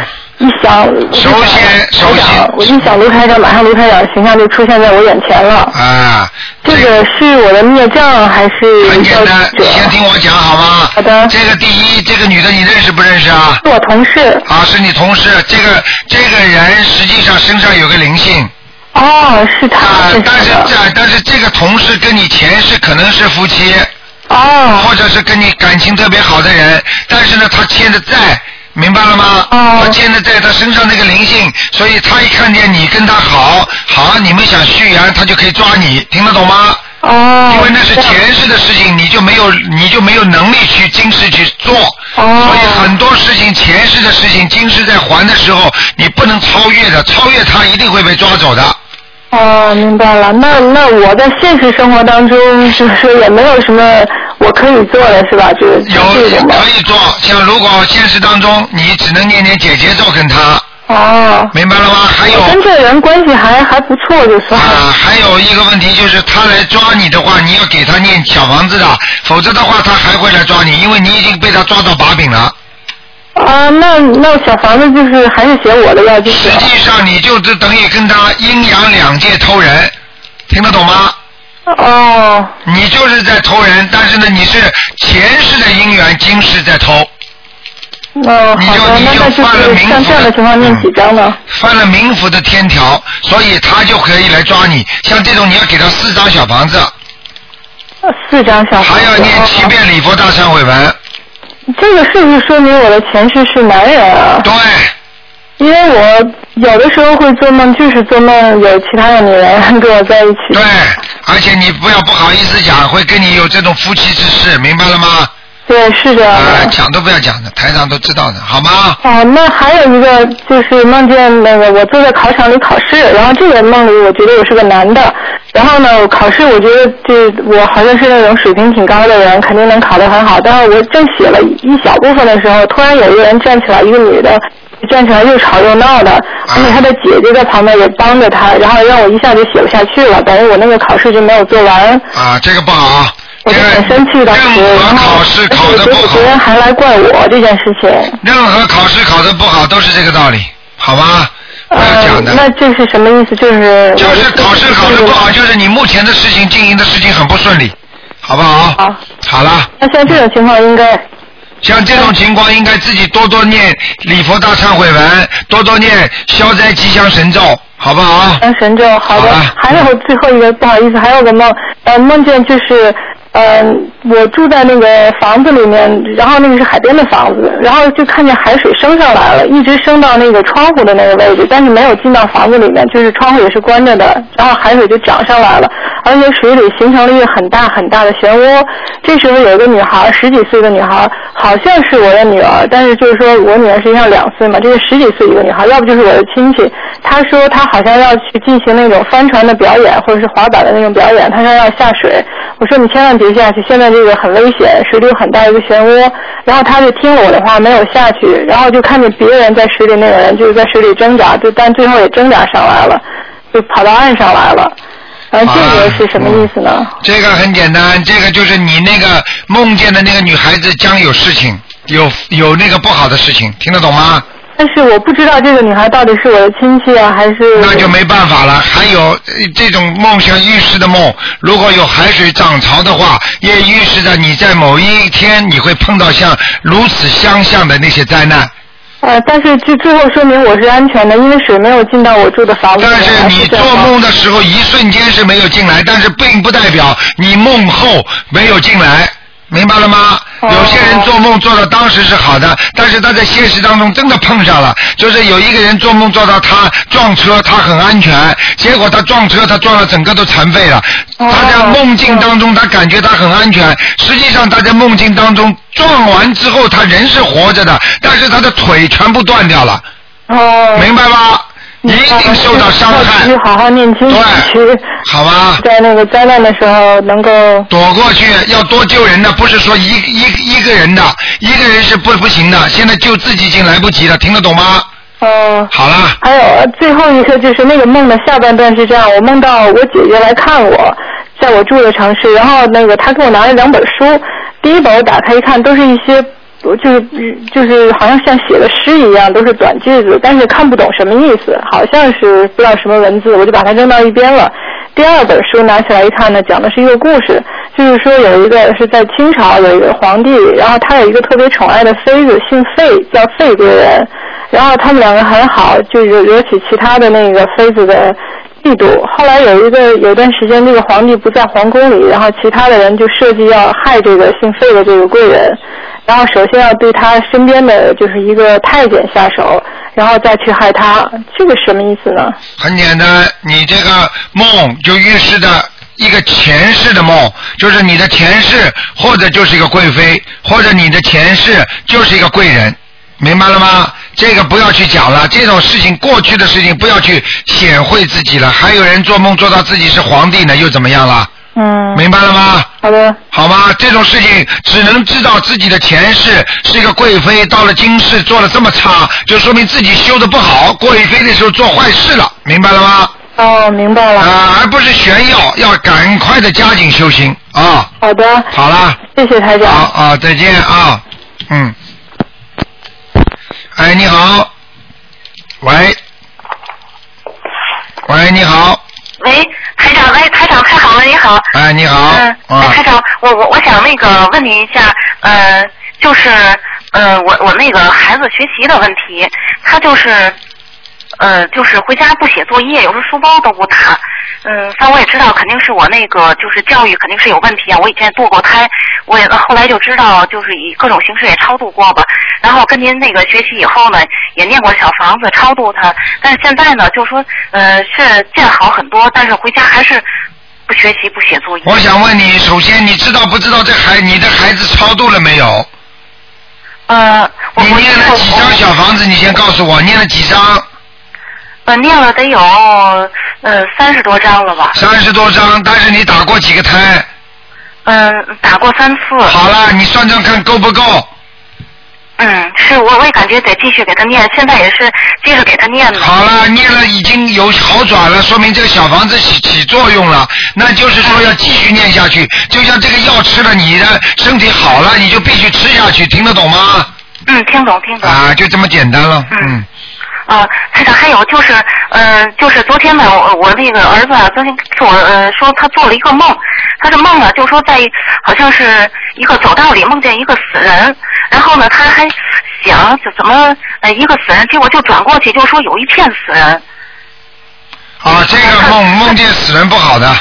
一想，首先首先，我一想卢台长，马上卢台长形象就出现在我眼前了，啊，这个是我的孽障还是很简单，你？先听我讲好吗？好的这个第一，这个女的你认识不认识啊？是我同事。啊，是你同事。这个这个人实际上身上有个灵性哦，是他啊，但是。这但是这个同事跟你前世可能是夫妻，哦或者是跟你感情特别好的人，但是呢，他欠的债。明白了吗？哦他现在在，他身上那个灵性，所以他一看见你跟他好，好，你们想续缘，他就可以抓你，听得懂吗？哦。因为那是前世的事情，你就没有你就没有能力去今世去做，哦所以很多事情前世的事情，今世在还的时候，你不能超越的，超越他一定会被抓走的。哦，明白了。那那我在现实生活当中，就是也没有什么我可以做的，是吧？就是有。可以做，像如果现实当中你只能念念姐姐咒跟他，哦。明白了吗？还有我跟这人关系还还不错，就算。啊，还有一个问题就是他来抓你的话，你要给他念小房子的，否则的话他还会来抓你，因为你已经被他抓到把柄了。啊，那那小房子就是还是写我的要就是。实际上你就是等于跟他阴阳两界偷人，听得懂吗？哦你就是在偷人，但是呢，你是前世的姻缘，今世在偷，哦，你就好的，你就那那就犯了民是像这样的情况念几张呢？犯了冥府的天条，所以他就可以来抓你。像这种你要给他四张小房子，四张小房子。还要念七哦遍礼佛大忏悔文。这个是不是说明我的前世是男人啊？对，因为我有的时候会做梦，就是做梦有其他的女人跟我在一起。对，而且你不要不好意思讲，会跟你有这种夫妻之事，明白了吗？对，是这样啊、的。讲都不要讲的，台上都知道的，好吗？哦，那还有一个就是梦见那个我坐在考场里考试，然后这个梦里我觉得我是个男的，然后呢我考试我觉得这我好像是那种水平挺高的人，肯定能考得很好，但是我正写了一小部分的时候，突然有一个人站起来，一个女的站起来又吵又闹的，而且她的姐姐在旁边也帮着她，然后让我一下就写不下去了，等于我那个考试就没有做完。啊，这个不好，我就这很生气当时，任何考试考的不好别，人还来怪我这件事情。任何考试考的不好都是这个道理，好吧？不要呃讲，的。那这是什么意思？就是就是考试考的不好，就是你目前的事情经营的事情很不顺利，好不好？好。好了，那像这种情况应该像这种情况应该自己多多念礼佛大忏悔文，多多念消灾吉祥神咒，好不好？祥神咒。好的。还有最后一个，不好意思，还有个梦，呃，梦见就是。嗯，我住在那个房子里面，然后那个是海边的房子，然后就看见海水升上来了，一直升到那个窗户的那个位置，但是没有进到房子里面，就是窗户也是关着的，然后海水就涨上来了，而且水里形成了一个很大很大的漩涡。这时候有一个女孩，十几岁的女孩，好像是我的女儿，但是就是说我女儿实际上两岁嘛，这是十几岁一个女孩，要不就是我的亲戚。她说她好像要去进行那种帆船的表演，或者是滑板的那种表演，她说要下水。我说你千万别下去，现在这个很危险，水里有很大一个漩涡。然后他就听了我的话，没有下去，然后就看见别人在水里，那个人就是在水里挣扎，就但最后也挣扎上来了，就跑到岸上来了。然后，这个是什么意思呢？这个很简单，这个就是你那个梦见的那个女孩子将有事情，有有那个不好的事情，听得懂吗？但是我不知道这个女孩到底是我的亲戚啊，还是那就没办法了。还有呃这种梦像预示的梦，如果有海水涨潮的话，也预示着你在某一天你会碰到像如此相像的那些灾难。呃，但是这最后说明我是安全的，因为水没有进到我住的房。但是你做梦的时候，一瞬间是没有进来，但是并不代表你梦后没有进来，明白了吗？哦有些人做梦做到当时是好的，但是他在现实当中真的碰上了，就是有一个人做梦做到他撞车，他很安全，结果他撞车，他撞了整个都残废了。哦他在梦境当中，他感觉他很安全，实际上他在梦境当中撞完之后，他人是活着的，但是他的腿全部断掉了，哦，明白吗？一明白了定受到伤害继续。好好念经，对好吧，在那个灾难的时候能够躲过去要多救人的，不是说一一一个人的，一个人是不不行的。现在救自己已经来不及了，听得懂吗？哦。好了，还有呃最后一个就是那个梦的下半段是这样，我梦到我姐姐来看我，在我住的城市，然后那个她给我拿了两本书，第一本我打开一看，都是一些就是就是好像像写的诗一样，都是短句子，但是看不懂什么意思，好像是不知道什么文字，我就把它扔到一边了。第二本书拿起来一看呢，讲的是一个故事，就是说有一个是在清朝有一个皇帝，然后他有一个特别宠爱的妃子，姓费，叫费贵人。然后他们两个很好，就惹惹起其他的那个妃子的嫉妒。后来有一个有段时间，这个皇帝不在皇宫里，然后其他的人就设计要害这个姓费的这个贵人，然后首先要对他身边的就是一个太监下手，然后再去害他，这个什么意思呢？很简单，你这个梦就预示着一个前世的梦，就是你的前世或者就是一个贵妃，或者你的前世就是一个贵人，明白了吗？这个不要去讲了，这种事情过去的事情不要去显晦自己了。还有人做梦做到自己是皇帝呢，又怎么样了？嗯，明白了吗？好的，好吗？这种事情只能知道自己的前世是一个贵妃，到了今世做了这么差，就说明自己修的不好，贵妃的时候做坏事了，明白了吗？哦，明白了。啊，而不是炫耀，要赶快的加紧修行啊！好的，好了，谢谢台长。好啊，再见啊，嗯。哎，你好，喂，喂，你好，喂，台长，喂，台长，太好了，你好。哎，你好，嗯，哎，啊台，长，我我我想那个问您一下，呃，就是呃，我我那个孩子学习的问题，他就是呃，就是回家不写作业，有时候书包都不打。嗯，反正我也知道，肯定是我那个就是教育肯定是有问题啊。我以前也堕过胎，我也后来就知道，就是以各种形式也超度过吧。然后跟您那个学习以后呢，也念过小房子超度他，但是现在呢，就说呃是见好很多，但是回家还是不学习不写作业。我想问你，首先你知道不知道这孩你的孩子超度了没有？呃，我你我念了几张小房子？你先告诉我，念了几张？呃，念了得有呃三十多张了吧？三十多张，但是你打过几个胎？嗯、打过三次。好了，你算算看够不够？嗯，是我我也感觉得继续给他念，现在也是接着给他念了。好了，念了已经有好转了，说明这个小房子起起作用了。那就是说要继续念下去，就像这个药吃了，你的身体好了，你就必须吃下去，听得懂吗？嗯，听懂听懂。啊，就这么简单了。嗯嗯，啊，台长，还有就是，呃，就是昨天呢，我我那个儿子啊，昨天跟我呃说他做了一个梦，他的梦呢，就说在好像是一个走道里梦见一个死人，然后呢，他还想就怎么呃一个死人，结果就转过去就说有一片死人。啊，这个梦梦见死人不好的。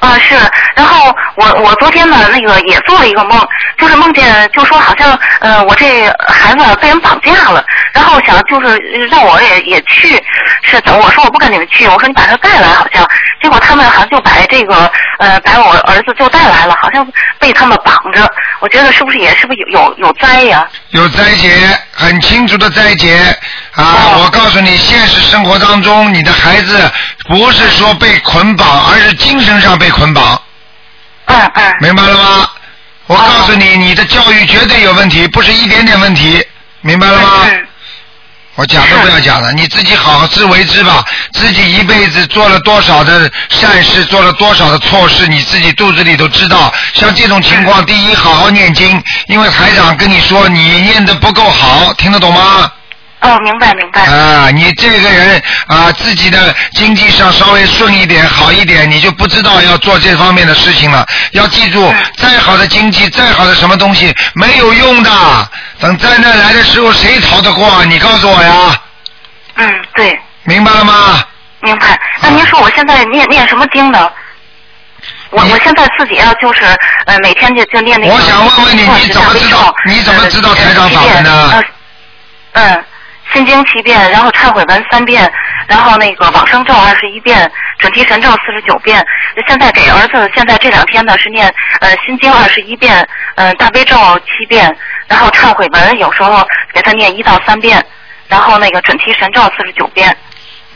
啊，是，然后我我昨天呢，那个也做了一个梦，就是梦见，就说好像，呃，我这孩子被人绑架了，然后想就是让我也也去，是怎么？我说我不跟你们去，我说你把他带来，好像，结果他们好像就把这个，呃，把我儿子就带来了，好像被他们绑着，我觉得是不是也是不是有有有灾呀？有灾劫，很清楚的灾劫啊！哦我告诉你，现实生活当中，你的孩子不是说被捆绑，而是精神上被捆绑，嗯嗯。明白了吗？我告诉你，你的教育绝对有问题，不是一点点问题，明白了吗？嗯我讲都不要讲了，你自己好好自为之吧。自己一辈子做了多少的善事，做了多少的错事，你自己肚子里都知道。像这种情况，第一，好好念经，因为台长跟你说你念的不够好，听得懂吗？哦，明白明白。啊，你这个人啊，自己的经济上稍微顺一点、好一点，你就不知道要做这方面的事情了。要记住，再好的经济，再好的什么东西，没有用的。等灾难来的时候，谁逃得过？你告诉我呀。嗯，对，明白了吗？明白。那您说我现在念念什么经呢？我我现在自己要，就是呃，每天就就念那个。我想问问你，你怎么知道？你怎么知道台长法门呢？呃嗯，心经七遍，然后忏悔文三遍，然后那个往生咒二十一遍，准提神咒四十九遍。现在给儿子，现在这两天呢是念呃心经二十一遍，嗯、大悲咒七遍，然后忏悔文有时候给他念一到三遍，然后那个准提神咒四十九遍。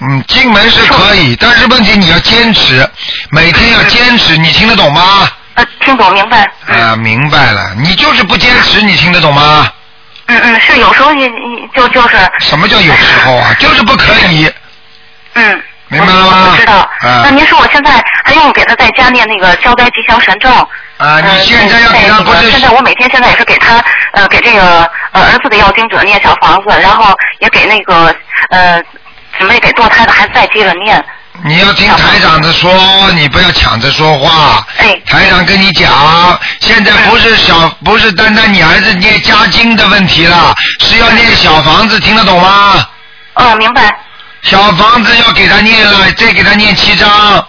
嗯，进门是可以，但是问题你要坚持，每天要坚持，你听得懂吗？呃，听懂明白？啊，明白了，你就是不坚持，你听得懂吗？嗯嗯，是有时候你你就就是。什么叫有时候啊？就是不可以。嗯。明白了吗？我知道。啊那您说我现在还用给他在家念那个消灾吉祥神咒？啊，你现在要不是现在我每天现在也是给他呃给这个呃儿子的要经者念小房子，然后也给那个呃准备给堕胎的孩子再接着念。你要听台长的说，你不要抢着说话。哎。台长跟你讲，现在不是小，不是单单你儿子念家经的问题了，是要念小房子，听得懂吗？哦，明白。小房子要给他念了，再给他念七章，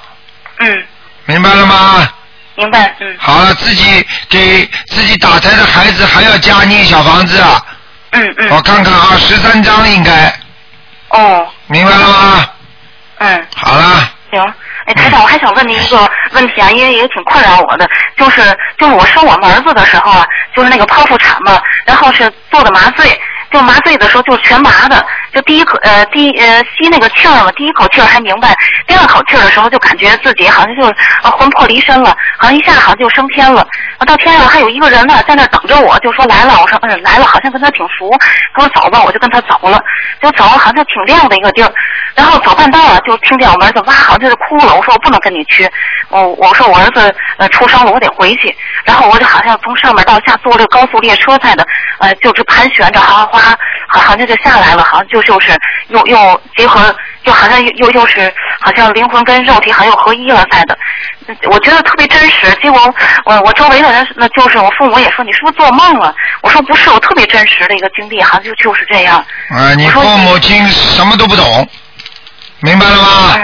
嗯，明白了吗？明白。嗯。好了，自己给自己打胎的孩子还要加念小房子。啊嗯嗯。我看看啊，十三章应该。哦。明白了吗？嗯。好啦。行，哎，台长，我还想问您一个问题啊，因为也挺困扰我的，就是就是我生我们儿子的时候啊，就是那个剖腹产嘛，然后是做的麻醉，就麻醉的时候就是全麻的，就第一口呃第呃吸那个气儿嘛，第一口气儿还明白，第二口气儿的时候就感觉自己好像就呃魂魄离身了，好像一下好像就升天了，啊到天上还有一个人呢在那儿等着我，就说来了，我说嗯来了，好像跟他挺熟，他说走吧，我就跟他走了，就走好像挺亮的一个地儿，然后走半道啊就听见我们儿子哇好像就是哭了，我说我不能跟你去，我我说我儿子呃出生了，我得回去，然后我就好像从上面到下坐这个高速列车似的，呃就是盘旋着，哗哗哗，好像就下来了，好像就就是又又结合，就好像又又又是好像灵魂跟肉体好像又合一了似的，我觉得特别真实。结果我我周围的人那就是我父母也说你是不是做梦了？我说不是，我特别真实的一个经历，好像就就是这样。啊，你父母亲什么都不懂，明白了吗？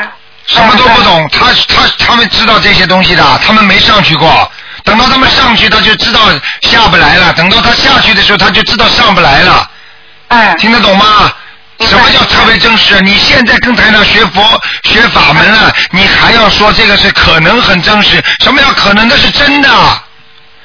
什么都不懂，他他他们知道这些东西的，他们没上去过。等到他们上去，他就知道下不来了；等到他下去的时候，他就知道上不来了。哎。听得懂吗？什么叫特别真实？你现在跟台长学佛学法门了，你还要说这个是可能很真实？什么叫可能？那是真的。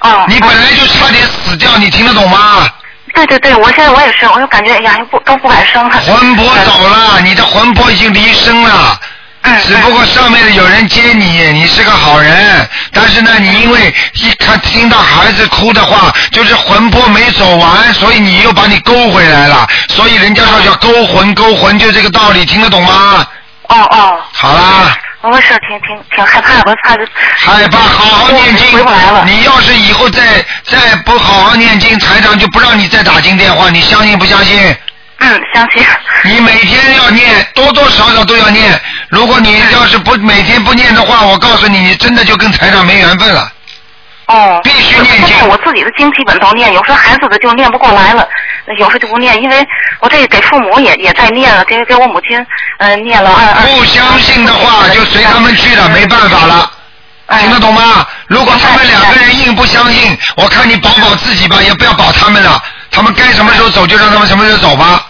哦。你本来就差点死掉，你听得懂吗？对对对，我现在我也是，我就感觉哎呀，不都不敢生了。魂魄走了，你的魂魄已经离身了。嗯只不过上面的有人接你，你是个好人，但是呢，你因为一看听到孩子哭的话，就是魂魄没走完，所以你又把你勾回来了，所以人家说叫勾魂，勾魂就这个道理，听得懂吗？哦哦。好啦。我是挺挺挺害怕，我怕就害怕，好好念经。回不来了。你要是以后再再不好好念经，台长就不让你再打进电话，你相信不相信？嗯，相信。你每天要念，多多少少都要念。如果你要是不每天不念的话，我告诉你，你真的就跟财长没缘分了。哦。必须念经。我自己的经基本都念，有时候孩子的就念不过来了，有时候就不念，因为我这给父母也也在念了，给给我母亲嗯、呃念了二二。不相信的话，就随他们去了，没办法了。听得懂吗？如果他们两个人硬不相信，我看你保保自己吧，也不要保他们了。他们该什么时候走就让他们什么时候走吧。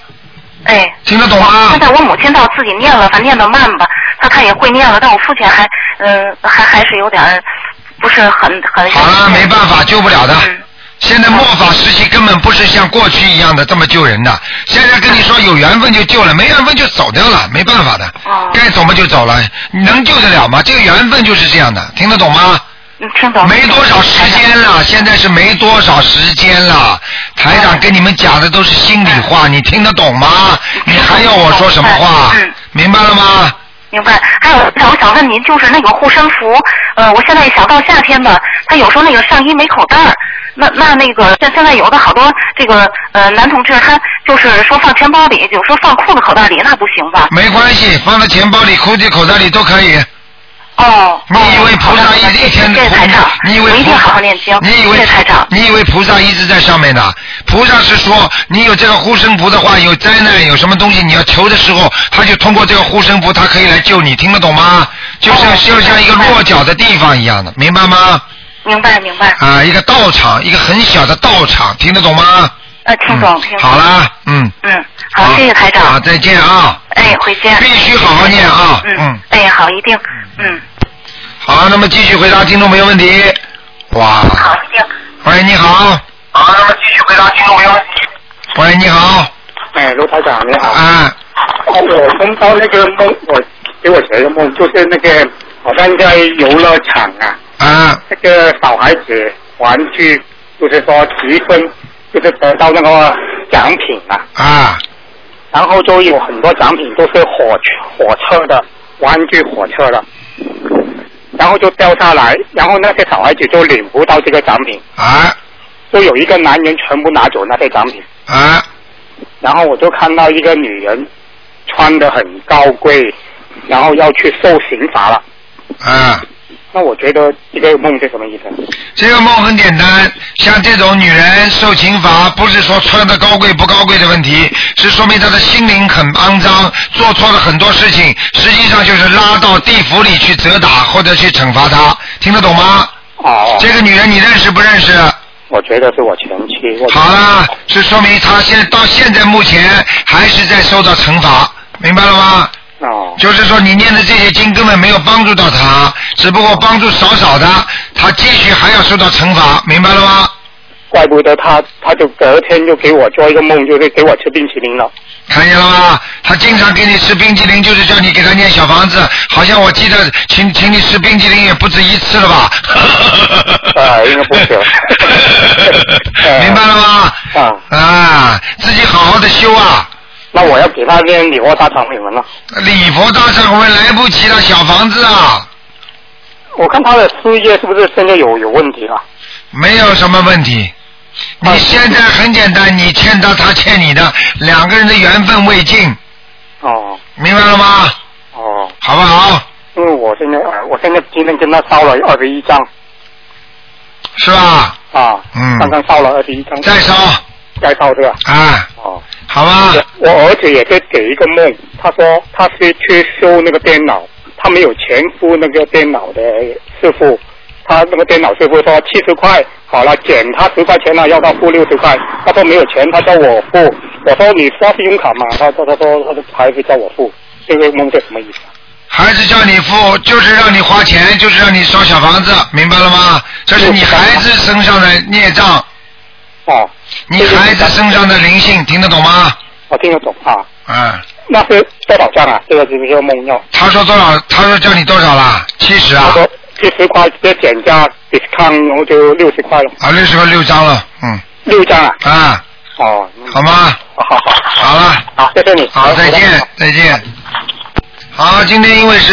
哎。听得懂吗？现在我母亲倒自己念了，反正念得慢吧，她她也会念了，但我父亲还嗯、还还是有点不是很很。好了，没办法，救不了的。现在末法时期根本不是像过去一样的这么救人的。现在跟你说有缘分就救了，没缘分就走掉了，没办法的。该走嘛就走了，你能救得了吗？这个缘分就是这样的，听得懂吗？嗯，听懂。没多少时间了，现在是没多少时间了。台长跟你们讲的都是心里话，你听得懂吗？你还要我说什么话？明白了吗？明白。还有，那我想问您，就是那个护身符，呃，我现在想到夏天吧，他有时候那个上衣没口袋儿，那那那个现现在有的好多这个呃男同志他就是说放钱包里，有时候放裤子口袋里，那不行吧？没关系，放在钱包里、裤子口袋里都可以。哦。你以为菩萨一一天你以为。你以为。你以为菩萨一直在上面呢？菩萨是说，你有这个护身符的话，有灾难有什么东西你要求的时候，他就通过这个护身符，他可以来救你，听得懂吗？就像、哦就像一个落脚的地方一样的，明白吗？明白明白。啊，一个道场，一个很小的道场，听得懂吗？呃，听懂听懂。好。啦，嗯，嗯，好，谢谢台长。好，再见啊。哎，回见。必须好好念啊嗯嗯哎，好，一定。嗯，好，那么继续回答听众朋友问题。哇，好，一定。喂，你好。好，那么继续回答听众朋友问题。喂，你好。哎，卢台长你好。啊，哦，我梦到那个梦，我给我写的梦，就是那个好像在游乐场啊，啊，那个小孩子玩具，就是说积分，就是得到那个奖品啊，啊，然后就有很多奖品都是火车火车的玩具火车的，然后就掉下来，然后那些小孩子就领不到这个奖品，啊，就有一个男人全部拿走那些奖品。啊，然后我就看到一个女人穿的很高贵，然后要去受刑罚了。啊。那我觉得这个梦是什么意思？这个梦很简单，像这种女人受刑罚，不是说穿的高贵不高贵的问题，是说明她的心灵很肮脏，做错了很多事情，实际上就是拉到地府里去责打或者去惩罚她，听得懂吗？哦，这个女人你认识不认识？我觉得是我前妻。好了，是说明她现到现在目前还是在受到惩罚，明白了吗？哦，就是说你念的这些经根本没有帮助到他，只不过帮助少少的，他继续还要受到惩罚，明白了吗？怪不得他，他就隔天就给我做一个梦，就是给我吃冰淇淋了。看见了吗？他经常给你吃冰淇淋，就是叫你给他念小房子。好像我记得请请你吃冰淇淋也不止一次了吧？啊，应该不止。明白了吗？啊啊，自己好好的修啊！那我要给他念礼佛大忏悔文了。礼佛大忏悔来不及了，小房子啊，我看他的事业是不是现在有有问题了？没有什么问题。你现在很简单，你欠他，他欠你的，两个人的缘分未尽，哦明白了吗？哦，好不好？因为我现在呃我现在今天跟他烧了二十一张是吧？啊，嗯刚刚烧了二十一张，再烧再烧这个。啊，哦，好吧？我我儿子也在给一个梦，他说他是去修那个电脑，他没有钱付那个电脑的师傅，他那个电脑师傅说七十块，好了减他十块钱了，要他付六十块，他说没有钱，他叫我付，我说你刷信用卡嘛，他说他说他的孩子叫我付，这个梦是什么意思？孩子叫你付，就是让你花钱，就是让你烧小房子，明白了吗？这是你孩子身上的孽障，哦，你孩子身上的灵性，听得懂吗？我听得懂啊，嗯，那是多少张啊？这个就是个梦要，他说多少？他说叫你多少啦？七十啊？他说七十块直接减价 discount，然后就六十块了，啊，六十块六张了，嗯，六张啊，啊，哦，好吗？好好好，好了，好，谢谢你，好，再见，再见。好，今天因为是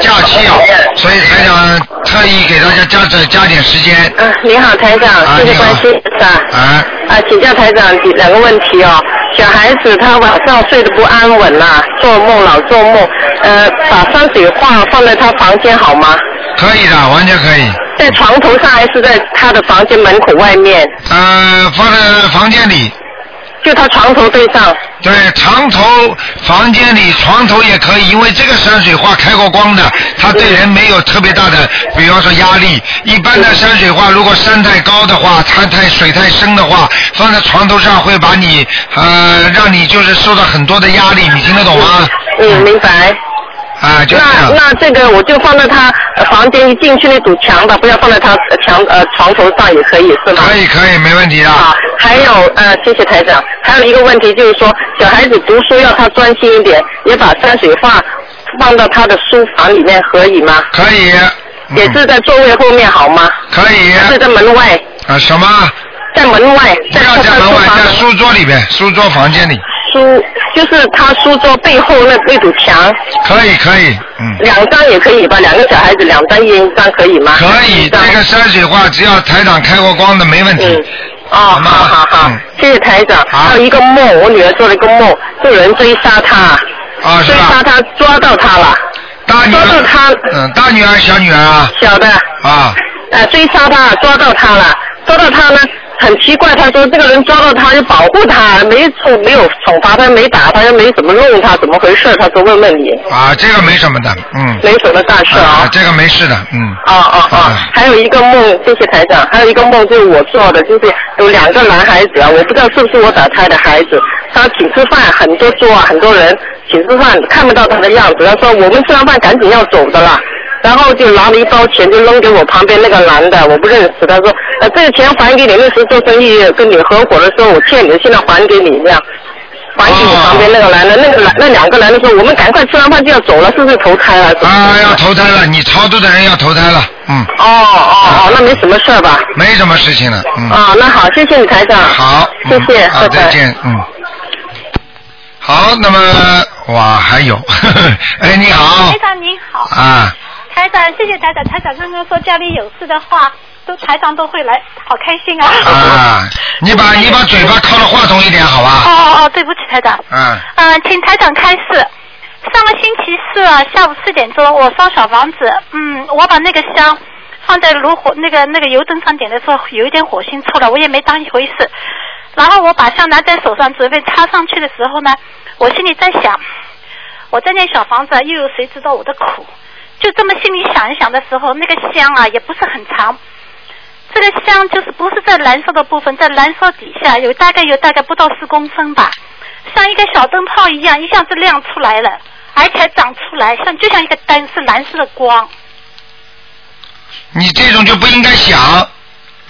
假期啊，所以台长特意给大家加加加点时间。嗯，你好，台长，谢谢关心，是吧？啊，啊，请教台长几两个问题哦。小孩子他晚上睡得不安稳呐、做梦老做梦，呃，把山水画放在他房间好吗？可以的，完全可以。在床头上还是在他的房间门口外面？呃，放在房间里。就他床头对上。对，床头房间里床头也可以，因为这个山水画开过光的，它对人没有特别大的，比方说压力。一般的山水画，如果山太高的话，它太水太深的话，放在床头上会把你呃，让你就是受到很多的压力，你听得懂吗？嗯，明白。啊，就这那这个我就放在他呃房间一进去那堵墙的，不要放在他呃墙呃床头上也可以是吗？可以可以，没问题的。啊，还有呃，谢谢台长。还有一个问题就是说，小孩子读书要他专心一点，也把山水画放到他的书房里面，可以吗？可以。也是在座位后面好吗？可以。是在门外？啊，什么？在门外，不要在门外，在书桌里面，书桌房间里。书就是他书桌背后那那堵墙，可以可以，嗯。两张也可以吧？两个小孩子两张一人一张可以吗？可以，这个山水画只要台长开过光的没问题。嗯。哦，好好好，谢谢台长。还有一个梦，我女儿做了一个梦，就有人追杀她，啊，追杀她，抓到她了，大女抓到她，嗯，大女儿小女儿啊，小的，啊，呃，追杀她，抓到她了，抓到她呢，很奇怪，他说这个人抓到他就保护他，没处没有惩罚他，没打他，又没怎么弄他，怎么回事？他说问问你，啊，这个没什么的，嗯，没什么大事啊。啊，这个没事的，嗯，啊啊啊，还有一个梦，谢谢台长。还有一个梦就是我做的，就是有两个男孩子啊，我不知道是不是我打胎的孩子。他请吃饭，很多桌啊，很多人请吃饭，看不到他的样子。他说我们吃完饭赶紧要走的啦，然后就拿了一包钱就扔给我旁边那个男的，我不认识。他说呃这个钱还给你，那时候做生意跟你合伙的时候我欠你的，现在还给你这样。还给你旁边那个男的，那个男那两个男的说：“我们赶快吃完饭就要走了，是不是投胎了？”啊，要投胎了，你超度的人要投胎了，嗯。哦哦哦，那没什么事儿吧？没什么事情了，嗯。啊，那好，谢谢你台长。好，谢谢，好，拜拜。再见，嗯。好，那么哇，还有，哎，你好台，长您好，啊，台长，谢谢台长，台长刚刚说家里有事的话，都台长都会来，好开心啊！啊，你把 你把嘴巴靠着话筒一点，好哦吧？哦哦哦，对不起台长，嗯，嗯、请台长开示。上个星期四啊，下午四点钟，我烧小房子，嗯，我把那个香放在炉火那个那个油灯上点的时候，有一点火星出来，我也没当一回事。然后我把香拿在手上准备插上去的时候呢，我心里在想，我在那小房子啊又有谁知道我的苦？就这么心里想一想的时候，那个香啊也不是很长，这个香就是不是在燃烧的部分，在燃烧底下有大概有大概不到四公分吧，像一个小灯泡一样，一下子亮出来了，而且长出来，像就像一个灯是蓝色的光。你这种就不应该想，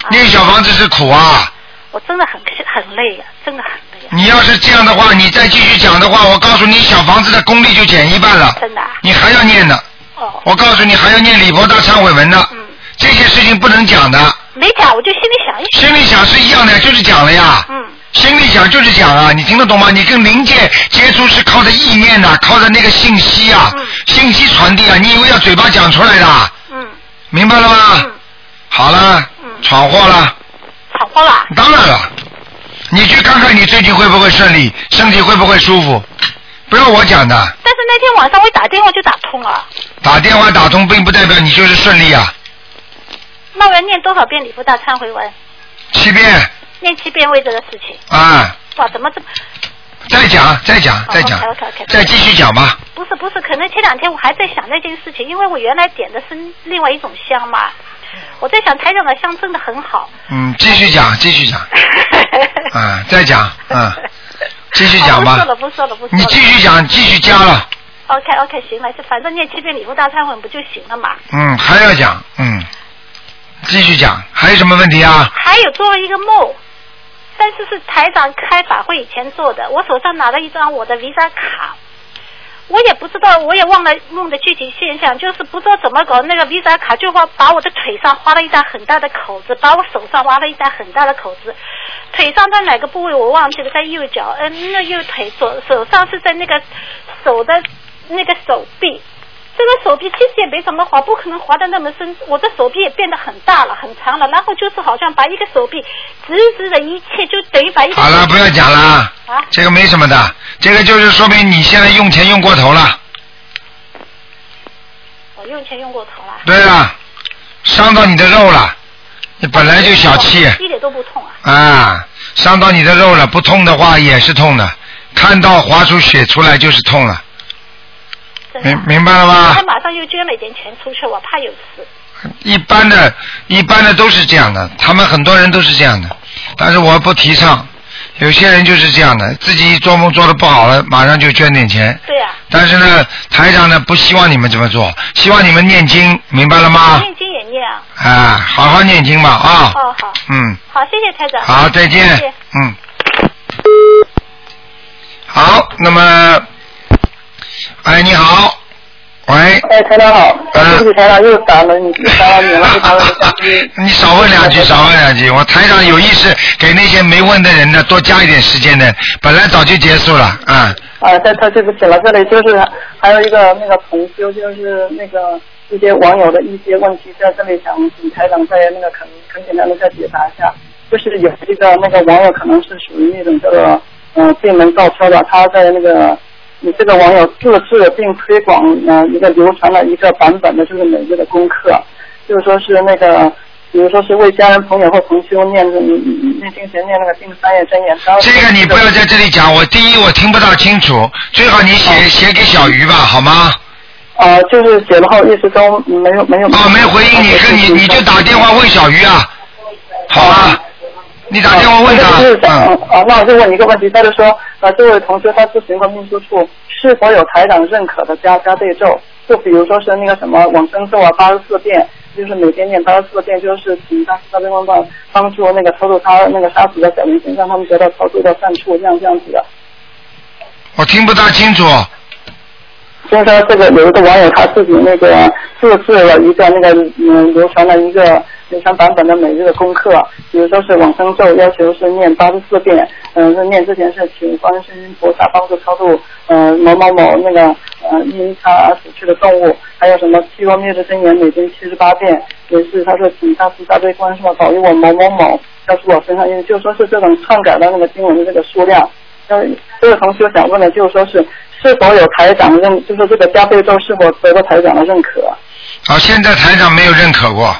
那个小房子是苦啊。我真的很很累呀、真的很累呀、你要是这样的话，你再继续讲的话，我告诉你，小房子的功力就减一半了。真的啊、你还要念的。哦。我告诉你，还要念礼佛大忏悔文呢。嗯。这些事情不能讲的，没讲，我就心里想一想。心里想是一样的，就是讲了呀。嗯。心里想就是讲啊，你听得懂吗？你跟灵界接触是靠着意念呐、靠着那个信息啊，信息传递啊。你以为要嘴巴讲出来的？嗯。明白了吗？嗯。好了，嗯闯祸了。闯祸了。当然了，你去看看你最近会不会顺利，身体会不会舒服，不要我讲的。但是那天晚上我一打电话就打通了，打电话打通并不代表你就是顺利啊，那我要念多少遍礼佛大忏悔文？七遍念七遍为这个事情。啊，哇，怎么这么？再讲再讲再讲再继续讲吧。不是不是，可能前两天我还在想那件事情，因为我原来点的是另外一种香嘛，我在想台长的香真的很好。嗯，继续讲继续讲，啊，再讲，嗯，继续讲吧哦不说。了不说了不说了。你继续讲，继续加了，OK OK，行了，就反正念七遍礼佛大忏悔文不就行了嘛？嗯，还要讲，嗯，继续讲，还有什么问题啊？还有做了一个梦，但是是台长开法会以前做的，我手上拿了一张我的 Visa 卡。我也不知道，我也忘了梦的具体现象，就是不知道怎么搞，那个 Visa 卡就把把我的腿上划了一道很大的口子，把我手上划了一道很大的口子，腿上在哪个部位我忘记了，在右脚，嗯、那右腿左手上是在那个手的那个手臂，这个手臂其实也没什么划，不可能划的那么深，我的手臂也变得很大了，很长了，然后就是好像把一个手臂直直的一切，就等于把一个好了，不要讲了，啊，这个没什么的，这个就是说明你现在用钱用过头了。我用钱用过头了，对啊，伤到你的肉了，你本来就小气一点都不痛啊。啊，伤到你的肉了，不痛的话也是痛的，看到划出血出来就是痛了，明明白了吗他？马上又捐了一点钱出去，我怕有事。一般的，一般的都是这样的，他们很多人都是这样的，但是我不提倡。有些人就是这样的，自己做梦做的不好了，马上就捐点钱。对呀、但是呢，台长呢不希望你们这么做，希望你们念经，明白了吗？念经也念啊。啊，好好念经吧啊。哦，好，嗯，好，谢谢台长。好，再见谢谢。嗯。好，那么，哎，你好，喂，哎，台长好，对不起，台长又打了你，打扰你了，非常的你少问两句，少问两句。我台长有意识给那些没问的人呢多加一点时间的，本来早就结束了，啊、啊，太太对不起了，这里就是还有一个那个同修，就是那个一些网友的一些问题，在这里想请台长再那个很很简单的再解答一下。就是有一一个那个网友可能是属于那种叫做呃闭门造车的，他在那个你这个网友自制并推广呃一个流传了一个版本的，就是每日的功课，就是说是那个。比如说是为家人朋友或同修念念念经前念那个定三业真言，这个你不要在这里讲，我第一我听不大清楚，最好你写写给小鱼吧，好吗？呃，就是写了后一直都没有没有。哦，没回应你，跟你你就打电话问小鱼啊，好吧？你打电话问他。嗯。啊，那我就问你一个问题，他就说啊，这位同学他咨询过秘书处，是否有台长认可的加加倍咒？就比如说是那个什么往生咒啊，八十四遍。就是每天念八十四遍，就是请大大悲光帮帮助那个超度他那个杀死的小灵精，让他们得到超度的善处，这样这样子的。我听不大清楚。就是说，这个有一个网友他自己那个自制了一个那个嗯流传了一个。流传版本的每日的功课，比如说是往生咒，要求是念八十四遍。嗯，念之前是请观世音菩萨帮助超度，嗯，某某某那个呃因他而死去的动物。还有什么七光灭世真言，每天七十八遍，也是他说请大慈大悲观世音保佑我某某某要出我身上，因为就说是这种篡改的那个经文的这个数量。那，这个同学想问的，就是说是是否有台长认，就是这个加倍咒是否得到台长的认可？啊，现在台长没有认可过。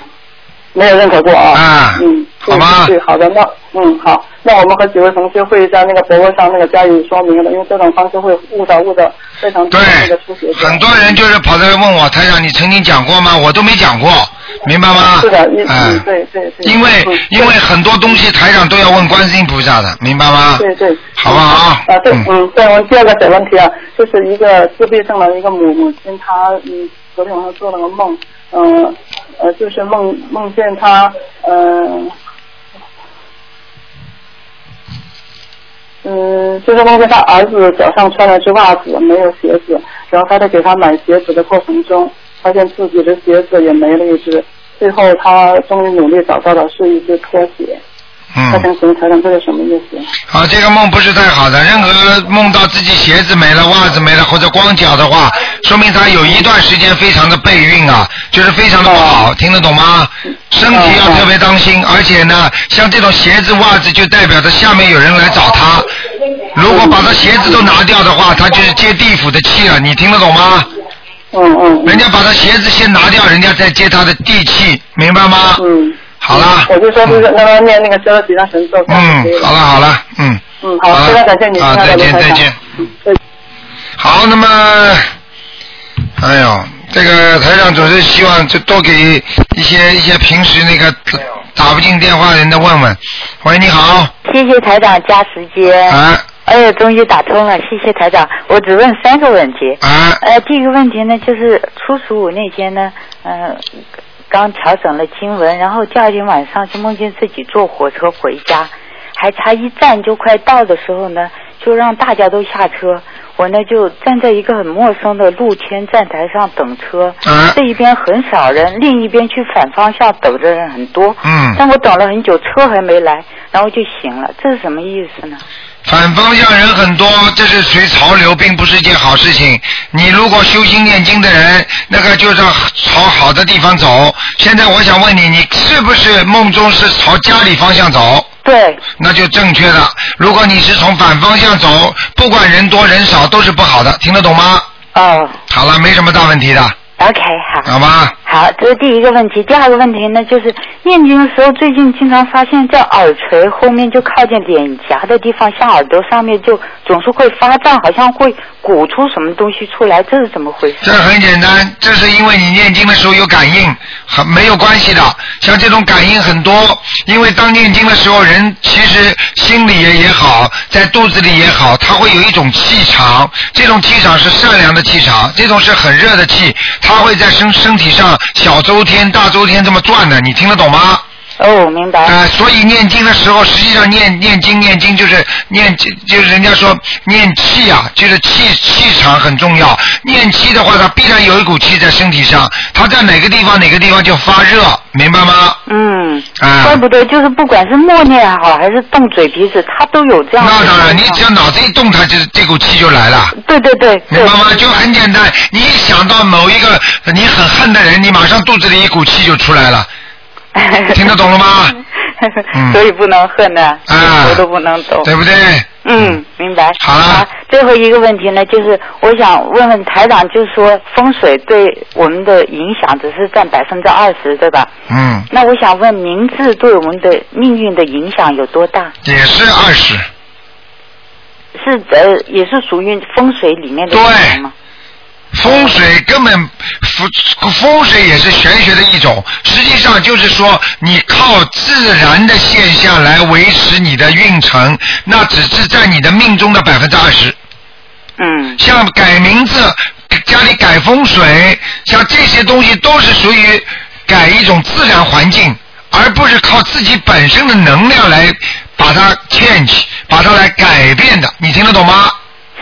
没有认可过啊。啊。嗯。好吗？对，好的，那嗯好，那我们和几位同学会在那个博客上那个加以说明的，因为这种方式会误导误导非常多那个初学者。很多人就是跑来问我，台长，你曾经讲过吗？我都没讲过，明白吗？是的，嗯，对对对。因为因为很多东西台长都要问观世音菩萨的，明白吗？对对。好不好？啊，对，嗯，再问第二个小问题啊，就是一个自闭症的一个母母亲，她嗯昨天晚上做了个梦。嗯，呃，就是梦梦见他，嗯，嗯，就是梦见他儿子脚上穿了只袜子，没有鞋子，然后他在给他买鞋子的过程中，发现自己的鞋子也没了一只，最后他终于努力找到了是一只拖鞋。嗯，他想请台长，这是什么意思？好，这个梦不是太好的。任何梦到自己鞋子没了、袜子没了或者光脚的话，说明他有一段时间非常的备孕啊，就是非常的不好，听得懂吗？身体要特别当心，而且呢，像这种鞋子、袜子就代表着下面有人来找他。如果把他鞋子都拿掉的话，他就是接地府的气了。你听得懂吗？嗯嗯。人家把他鞋子先拿掉，人家再接他的地气，明白吗？嗯。好啦，我就说就是让他念那个消几张神咒。嗯，好了好了，嗯。嗯，好，非常感谢你，啊，再见再见。嗯，好，那么，哎呦，这个台长总是希望就多给一些一些平时那个打不进电话的人的问问。喂，你好。谢谢台长加时间。啊。哎呦，终于打通了，谢谢台长。我只问三个问题。啊。呃，第一个问题呢，就是初十五那天呢，嗯。刚调整了经文，然后第二天晚上就梦见自己坐火车回家，还差一站就快到的时候呢，就让大家都下车，我呢就站在一个很陌生的露天站台上等车，这一边很少人，另一边去反方向等的人很多，嗯，但我等了很久，车还没来，然后就醒了，这是什么意思呢？反方向人很多，这是随潮流，并不是一件好事情。你如果修心念经的人，那个就是朝好的地方走。现在我想问你，你是不是梦中是朝家里方向走？对。那就正确的。如果你是从反方向走，不管人多人少都是不好的，听得懂吗？哦。好了，没什么大问题的。OK，好。好吗？好，这是第一个问题。第二个问题呢，就是念经的时候，最近经常发现，在耳垂后面就靠近脸颊的地方，像耳朵上面就总是会发胀，好像会鼓出什么东西出来，这是怎么回事？这很简单，这是因为你念经的时候有感应，很没有关系的。像这种感应很多，因为当念经的时候，人其实心里也也好，在肚子里也好，他会有一种气场，这种气场是善良的气场，这种是很热的气，它会在身身体上。小周天、大周天这么转的，你听得懂吗？哦，明白。啊，所以念经的时候，实际上念念经念经就是念，就是人家说念气啊，就是气气场很重要。念气的话，它必然有一股气在身体上，它在哪个地方哪个地方就发热，明白吗？嗯。啊。怪不得，就是不管是默念也好，还是动嘴皮子，它都有这样。那当然，你只要脑子一动，它就这股气就来了。对对对。明白吗？就很简单，你一想到某一个你很恨的人，你马上肚子里一股气就出来了。听得懂了吗？嗯 所以不能恨呢，啊我都不能懂。对不对？嗯，明白。好了最后一个问题呢，就是我想问问台长，就是说风水对我们的影响只是占百分之二十，对吧？嗯，那我想问，名字对我们的命运的影响有多大？也是二十。是呃，也是属于风水里面的影响吗？风水根本风风水也是玄学的一种，实际上就是说你靠自然的现象来维持你的运程，那只是在你的命中的百分之二十。嗯。像改名字、家里改风水，像这些东西都是属于改一种自然环境，而不是靠自己本身的能量来把它 change，把它来改变的。你听得懂吗？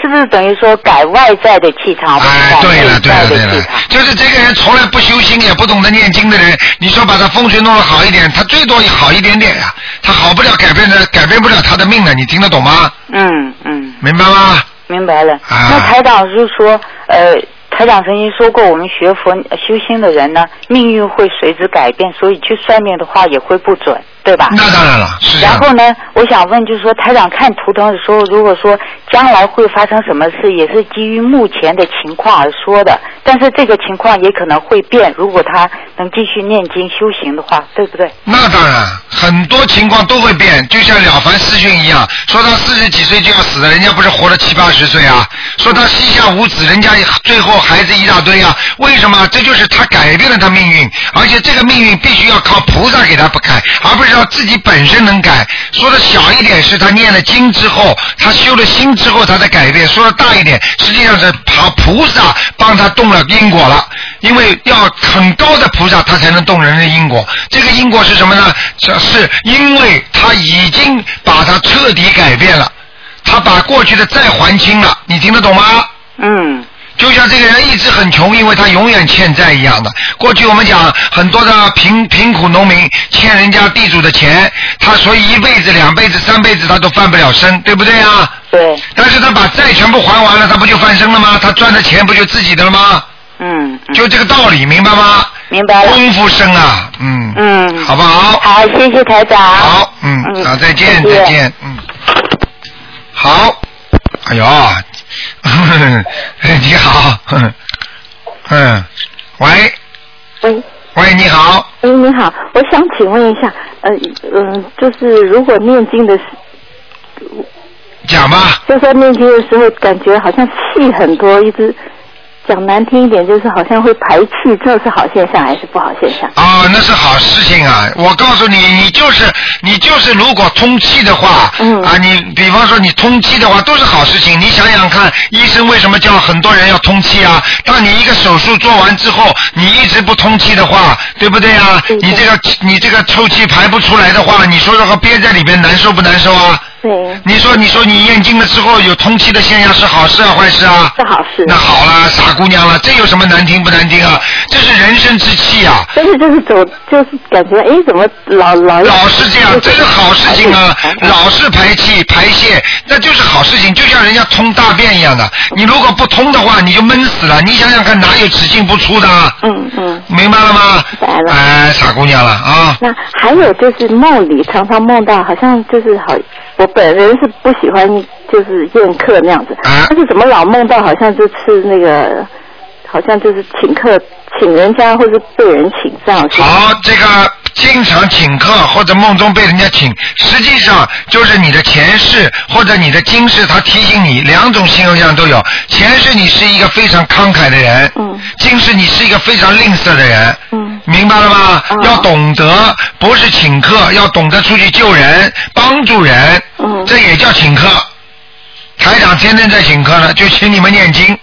是不是等于说改外在的气场？哎，对了，对了，对了的气场，就是这个人从来不修心，也不懂得念经的人，你说把他风水弄得好一点，他最多也好一点点呀、他好不了，改变的改变不了他的命的，你听得懂吗？嗯嗯，明白吗？明白了。啊那台长是说，呃，台长曾经说过，我们学佛呃修心的人呢，命运会随之改变，所以去算命的话也会不准，对吧？那当然了，是。然后呢，我想问，就是说，台长看图腾的时候，如果说将来会发生什么事，也是基于目前的情况而说的，但是这个情况也可能会变，如果他能继续念经修行的话，对不对？那当然，很多情况都会变，就像了凡四训一样，说他四十几岁就要死了，人家不是活了七八十岁啊？说他膝下无子，人家最后孩子一大堆啊？为什么？这就是他改变了他命运，而且这个命运必须要靠菩萨给他不开，而不是要自己本身能改。说的小一点是他念了经之后，他修了心之后他才改变；说的大一点，实际上是靠菩萨帮他动了因果了。因为要很高的菩萨，他才能动人的因果。这个因果是什么呢？是是因为他已经把它彻底改变了，他把过去的债还清了。你听得懂吗？嗯。就像这个人一直很穷，因为他永远欠债一样的。过去我们讲很多的贫贫苦农民欠人家地主的钱，他所以一辈子、两辈子、三辈子他都翻不了身，对不对啊？对。但是他把债全部还完了，他不就翻身了吗？他赚的钱不就自己的了吗？嗯。就这个道理，明白吗？明白了。功夫深啊，嗯。嗯。好不好？好，谢谢台长。好，嗯，好，再见，再见，嗯。好，哎呦，你好，嗯，喂，喂，喂，你好，哎，你好，我想请问一下，呃，嗯、就是如果念经的时，讲吧，就说念经的时候，感觉好像气很多，一直讲难听一点，就是好像会排气，这是好现象还是不好现象？啊，那是好事情啊！我告诉你，你就是你就是，如果通气的话，嗯啊，你比方说你通气的话，都是好事情。你想想看，医生为什么叫很多人要通气啊？当你一个手术做完之后，你一直不通气的话，对不对啊？你这个你这个臭气排不出来的话，你说这个憋在里边难受不难受啊？对。你说你说你念经了之后有通气的现象是好事啊坏事啊？是好事。那好了，傻姑娘了，这有什么难听不难听啊？这是人生之气啊！但是就是走，就是感觉哎，怎么老老老是这样，这是好事情啊！老是排气排泄，那就是好事情，就像人家通大便一样的。你如果不通的话，你就闷死了。你想想看，哪有只进不出的？嗯嗯。明白了吗？明白了。哎，傻姑娘了啊！那还有就是梦里常常梦到，好像就是好，我本人是不喜欢就是宴客那样子，啊但是怎么老梦到好像就吃那个，好像就是请客请人家或者被人请这样子。好，这个经常请客或者梦中被人家请，实际上就是你的前世或者你的今世，他提醒你两种形象都有。前世你是一个非常慷慨的人，嗯，今世你是一个非常吝啬的人，嗯，明白了吗？要懂得，不是请客，要懂得出去救人、帮助人，嗯，这也叫请客。台长天天在请客呢，就请你们念经，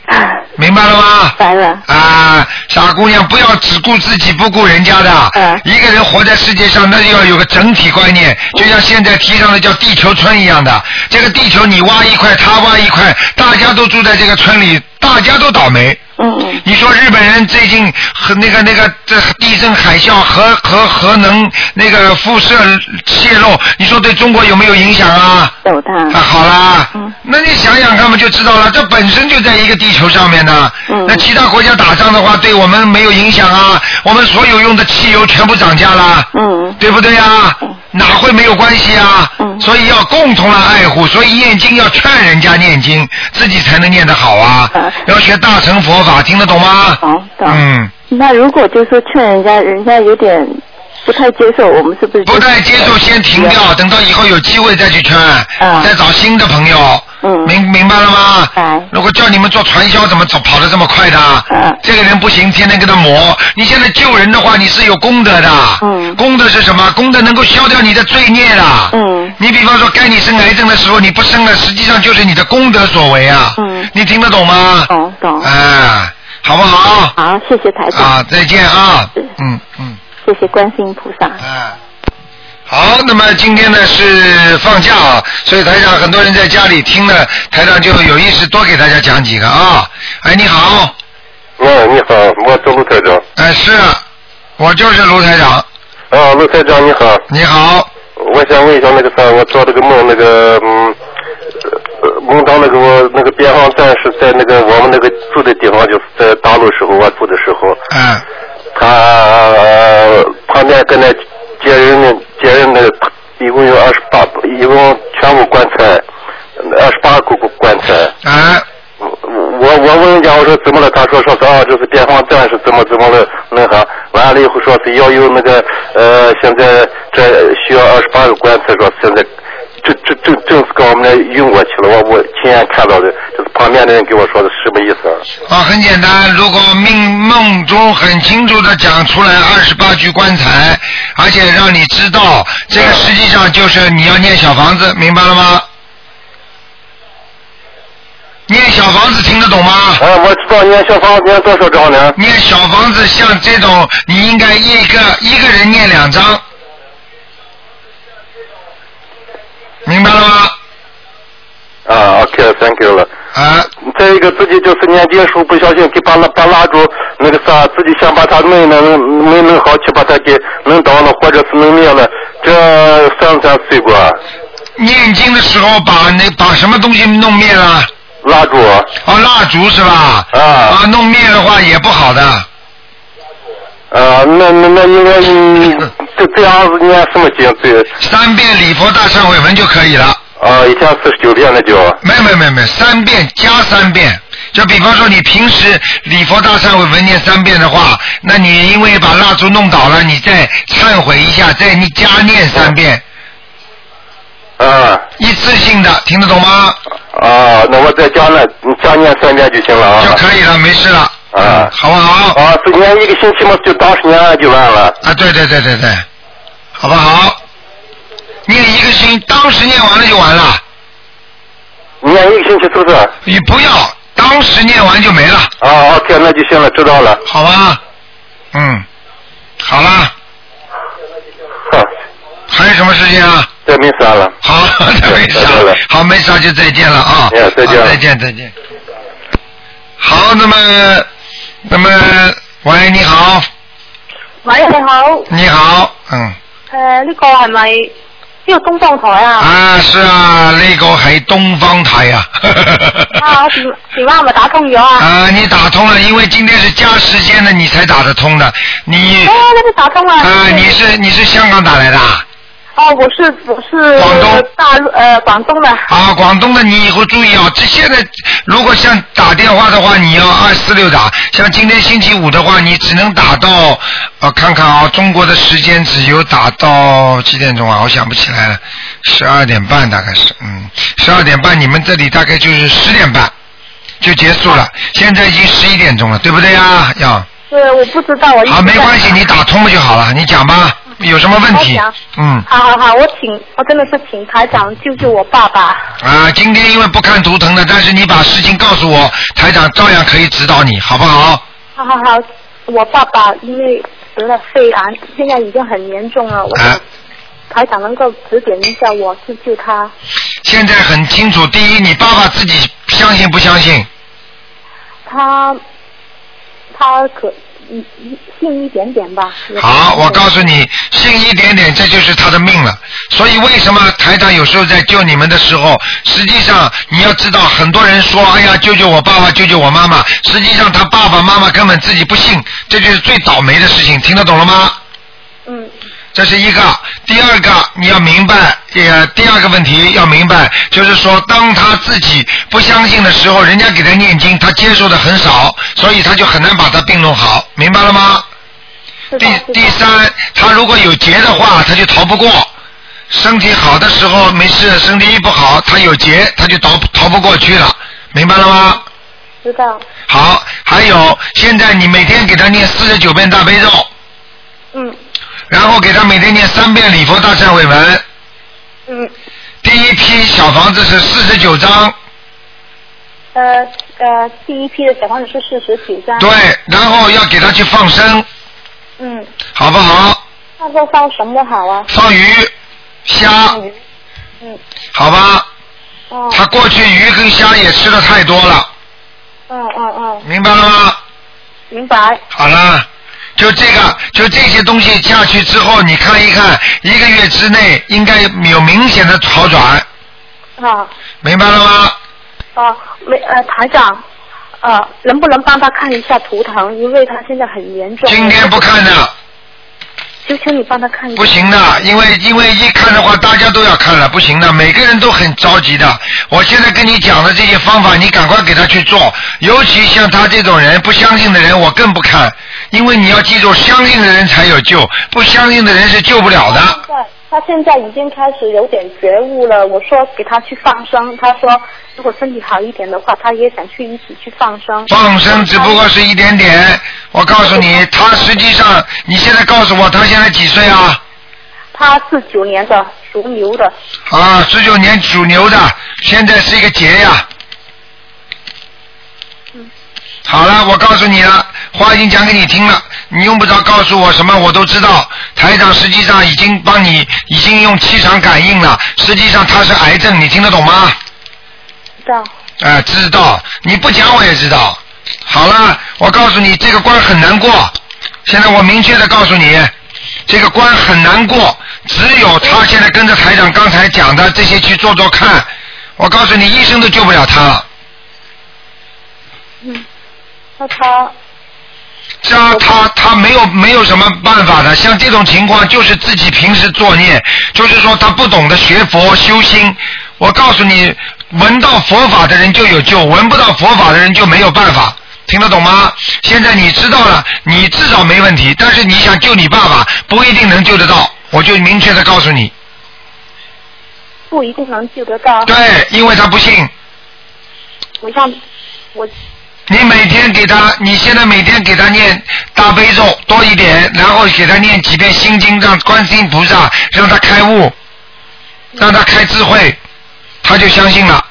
明白了吗？白了。啊，傻姑娘，不要只顾自己不顾人家的。嗯。一个人活在世界上，那就要有个整体观念，就像现在提倡的叫地球村一样的。这个地球你挖一块，他挖一块，大家都住在这个村里，大家都倒霉。嗯嗯。你说日本人最近和那个那个这地震海啸核核核能那个辐射泄漏，你说对中国有没有影响啊？有的。啊，好啦，那你想想看嘛，就知道了。这本身就在一个地球上面呢。嗯那其他国家打仗的话，对我们没有影响啊。我们所有用的汽油全部涨价啦。嗯。对不对呀？哪会没有关系啊？嗯。所以要共同来爱护，所以念经要劝人家念经，自己才能念得好啊。要学大乘佛法，听得懂吗？好，懂。嗯。那如果就是说劝人家，人家有点不太接受，我们是不是？不太接受先停掉，等到以后有机会再去劝，嗯再找新的朋友。嗯。明明白了吗？如果叫你们做传销，怎么走跑得这么快的？嗯。这个人不行，天天跟他磨。你现在救人的话，你是有功德的。嗯。功德是什么？功德能够消掉你的罪孽的。嗯。你比方说，该你生癌症的时候你不生了，实际上就是你的功德所为啊。嗯。你听得懂吗？懂懂。哎，好不好？好，谢谢台长。啊，再见啊。嗯嗯。谢谢观世音菩萨。哎。好，那么今天呢是放假啊，所以台长很多人在家里听了，台长就有意识多给大家讲几个啊。哎，你好。哦，你好，我是卢台长。哎，是，我就是卢台长。啊，卢台长你好。你好。我想问一下那个啥，我做这个梦，那个嗯，呃梦到那个我那个边防战士在那个我们那个住的地方，就是在大陆时候我住的时候。嗯。他、呃旁边跟那接人的接人的，一共有二十八，一共全部棺材，二十八个棺材。啊。我我问人家我说怎么了？他说说是啊，这是边防战士怎么怎么了那啥，完了以后说是要有那个呃，现在这需要二十八个棺材，说现在正正正正是跟我们那运过去了，我我亲眼看到的，就是旁边的人给我说的什么意思啊？啊，很简单，如果命梦中很清楚的讲出来二十八具棺材，而且让你知道，这个实际上就是你要念小房子，明白了吗？念小房子听得懂吗？啊，我知道念小房子念多少张呢？念小房子像这种，你应该一个一个人念两张，明白了吗？啊，OK，thank you 了。啊。再一个，自己就是念经时候不小心给把那把蜡烛那个啥，自己想把它弄弄没弄好，去把它给弄倒了，或者是弄灭了，这算不算罪过啊？念经的时候把那把什么东西弄灭了？蜡烛。哦，蜡烛是吧？啊。啊，弄灭的话也不好的。啊，那那那应该嗯这这样子念什么经最？三遍礼佛大忏悔文就可以了。啊，一天四十九遍那就。没有没有没有没，三遍加三遍。就比方说你平时礼佛大忏悔文念三遍的话，那你因为把蜡烛弄倒了，你再忏悔一下，再你加念三遍。啊。一次性的，听得懂吗？啊，那我再加那加念三遍就行了啊。就可以了，没事了。啊，好不好？啊，是念一个星期嘛，就当时念了就完了。啊，对对对对对，好不好？念一个星，当时念完了就完了。念一个星期是不是？你不要，当时念完就没了。啊，OK，那就行了，知道了。好吧，嗯，好了。还有什么事情啊？这没啥了。好，这没啥了。好，没啥就再见了啊。再见再见，再见。好，那么，那么，喂，你好，喂，你好。你好，嗯，誒，呢个系咪呢个东方台啊？啊，是啊，呢个系东方台啊。啊，我電電話係咪打通咗啊？啊，你打通了，因为今天是加时间的，你才打得通的。你哦，那就打通了。啊，你是你是香港打来的啊？哦，我是我是广东大陆呃广东的。啊，广东的你以后注意啊！这现在如果像打电话的话，你要二四六打；像今天星期五的话，你只能打到呃看看啊，中国的时间只有打到几点钟啊？我想不起来了，十二点半大概是，嗯，十二点半，你们这里大概就是十点半就结束了，现在已经十一点钟了，对不对呀？要对我不知道，我好，没关系，你打通了就好了，你讲吧，有什么问题？嗯。好好好，我请我真的是请台长救救我爸爸。啊，今天因为不看图腾的，但是你把事情告诉我，台长照样可以指导你，好不好？好好好，我爸爸因为得了肺癌，现在已经很严重了，我想台长能够指点一下我救救他。现在很清楚，第一，你爸爸自己相信不相信？他他可信一点点吧。好，我告诉你，信一点点，这就是他的命了。所以为什么台长有时候在救你们的时候，实际上你要知道，很多人说，哎呀，救救我爸爸，救救我妈妈，实际上他爸爸妈妈根本自己不信，这就是最倒霉的事情，听得懂了吗？嗯。这是一个，第二个你要明白，也第二个问题要明白，就是说，当他自己不相信的时候，人家给他念经，他接受的很少，所以他就很难把他病弄好，明白了吗？第第三，他如果有劫的话，他就逃不过。身体好的时候没事，身体一不好，他有劫，他就逃逃不过去了，明白了吗？知道。好，还有，现在你每天给他念四十九遍大悲咒。嗯。然后给他每天念三遍礼佛大忏悔文。嗯。第一批小房子是四十九张。呃呃，第一批的小房子是四十九张。对，然后要给他去放生，嗯。好不好？那说放什么好啊？放鱼、虾，嗯。好吧？哦。他过去鱼跟虾也吃的太多了，嗯嗯嗯。明白了吗？明白。好了，就这个，就这些东西下去之后，你看一看，一个月之内应该有明显的好转，啊明白了吗？啊，没呃台长，呃，能不能帮他看一下图腾？因为他现在很严重。今天不看的。求求你帮他看一下。不行的，因为因为一看的话，大家都要看了，不行的，每个人都很着急的。我现在跟你讲的这些方法，你赶快给他去做。尤其像他这种人，不相信的人，我更不看，因为你要记住，相信的人才有救，不相信的人是救不了的。对，他现在已经开始有点觉悟了。我说给他去放生，他说如果身体好一点的话，他也想去一起去放生。放生只不过是一点点，我告诉你，他实际上，你现在告诉我，他现在几岁啊？他是九年的，属牛的。啊，十九年属牛的，现在是一个劫呀。好了，我告诉你了，话已经讲给你听了，你用不着告诉我什么，我都知道。台长实际上已经帮你，已经用气场感应了，实际上他是癌症，你听得懂吗？知道。啊，知道，你不讲我也知道。好了，我告诉你，这个关很难过。现在我明确的告诉你，这个关很难过，只有他现在跟着台长刚才讲的这些去做做看。我告诉你，医生都救不了他了。嗯，那他这他他没有没有什么办法的，像这种情况就是自己平时作孽，就是说他不懂得学佛修心。我告诉你，闻到佛法的人就有救，闻不到佛法的人就没有办法，听得懂吗？现在你知道了，你至少没问题，但是你想救你爸爸，不一定能救得到，我就明确的告诉你，不一定能救得到。对，因为他不信。我像我你每天给他，你现在每天给他念大悲咒多一点，然后给他念几遍心经，让观世音菩萨让他开悟，让他开智慧，他就相信了。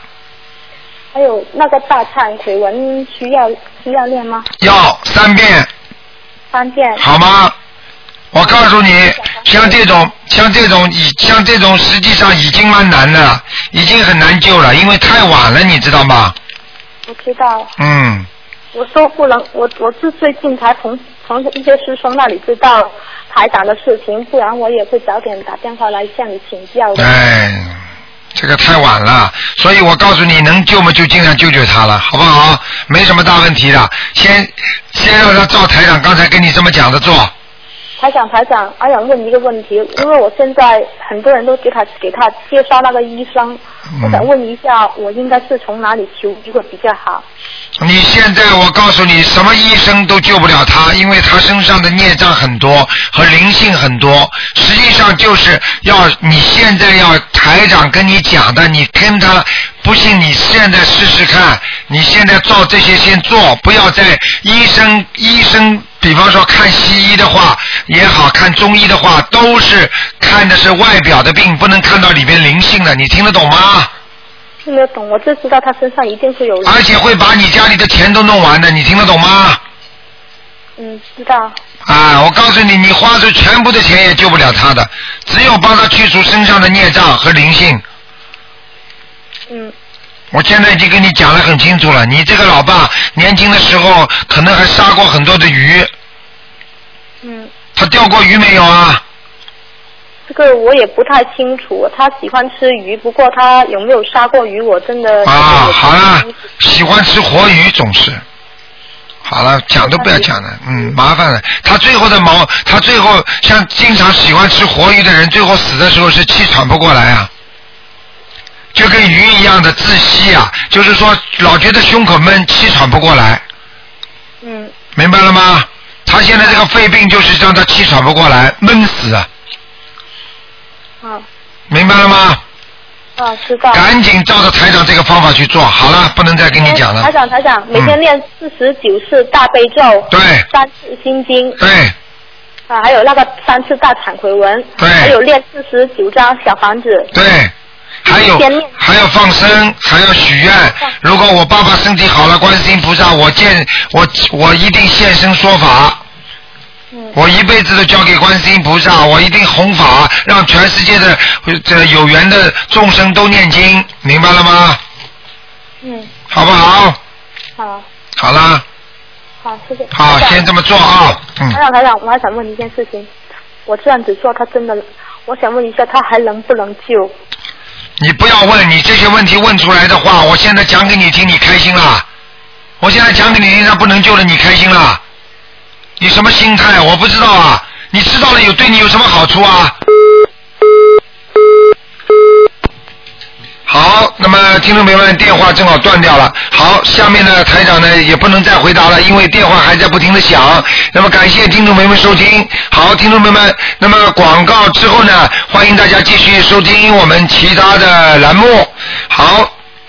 还有那个大忏悔文需要需要念吗？要三遍，三遍。好吗？我告诉你，像这种像这种已像这种实际上已经蛮难的了，已经很难救了，因为太晚了，你知道吗？我知道。嗯，我说不能，我我是最近才从从一些师兄那里知道台长的事情，不然我也会早点打电话来向你请教的。哎，这个太晚了，所以我告诉你，能救嘛就尽量救救他了，好不好？没什么大问题的，先先让他照台长刚才跟你这么讲的做。台长，台长，我想问一个问题，因为我现在很多人都给他给他介绍那个医生，我想问一下，我应该是从哪里求医会比较好？你现在我告诉你，什么医生都救不了他，因为他身上的孽障很多和灵性很多。实际上就是要你现在要台长跟你讲的，你跟他不信，你现在试试看，你现在照这些先做，不要在医生医生，比方说看西医的话也好看中医的话，都是看的是外表的病，不能看到里边灵性的，你听得懂吗？听得懂，我就知道他身上一定会有。而且会把你家里的钱都弄完的，你听得懂吗？嗯，知道。啊，我告诉你，你花出全部的钱也救不了他的，只有帮他去除身上的孽障和灵性，嗯，我现在已经跟你讲得很清楚了，你这个老爸年轻的时候可能还杀过很多的鱼，嗯，他钓过鱼没有啊？这个我也不太清楚。他喜欢吃鱼，不过他有没有杀过鱼，我真的啊，好了，喜欢吃活鱼总是。好了，讲都不要讲了，嗯，麻烦了。他最后的毛，他最后像经常喜欢吃活鱼的人，最后死的时候是气喘不过来啊，就跟鱼一样的窒息啊，就是说老觉得胸口闷，气喘不过来，嗯。明白了吗？他现在这个肺病就是让他气喘不过来，闷死啊，嗯明白了吗？啊，知道。赶紧照着台长这个方法去做，好了，不能再跟你讲了。台。长，台长，每天嗯练四十九次大悲咒，对，三次心经，对，啊，还有那个三次大忏悔文，对。还有练四十九张小房子，对，还有还要放生，还要许愿。如果我爸爸身体好了，观世音菩萨，我见我我一定现身说法。我一辈子都交给观世音菩萨，我一定弘法，让全世界的呃这有缘的众生都念经，明白了吗？嗯，好不好？好，好啦，好，谢谢。好，先这么做啊。嗯台，长，台长，我还想问你一件事情，我这样子做，他真的，我想问一下，他还能不能救？你不要问，你这些问题问出来的话，我现在讲给你听，你开心啦？我现在讲给你听，那不能救了，你开心啦？你什么心态？我不知道啊。你知道了有对你有什么好处啊？好，那么听众朋友们，电话正好断掉了。好，下面呢，台长呢也不能再回答了，因为电话还在不停的响。那么感谢听众朋友们收听。好，听众朋友们，那么广告之后呢，欢迎大家继续收听我们其他的栏目。好，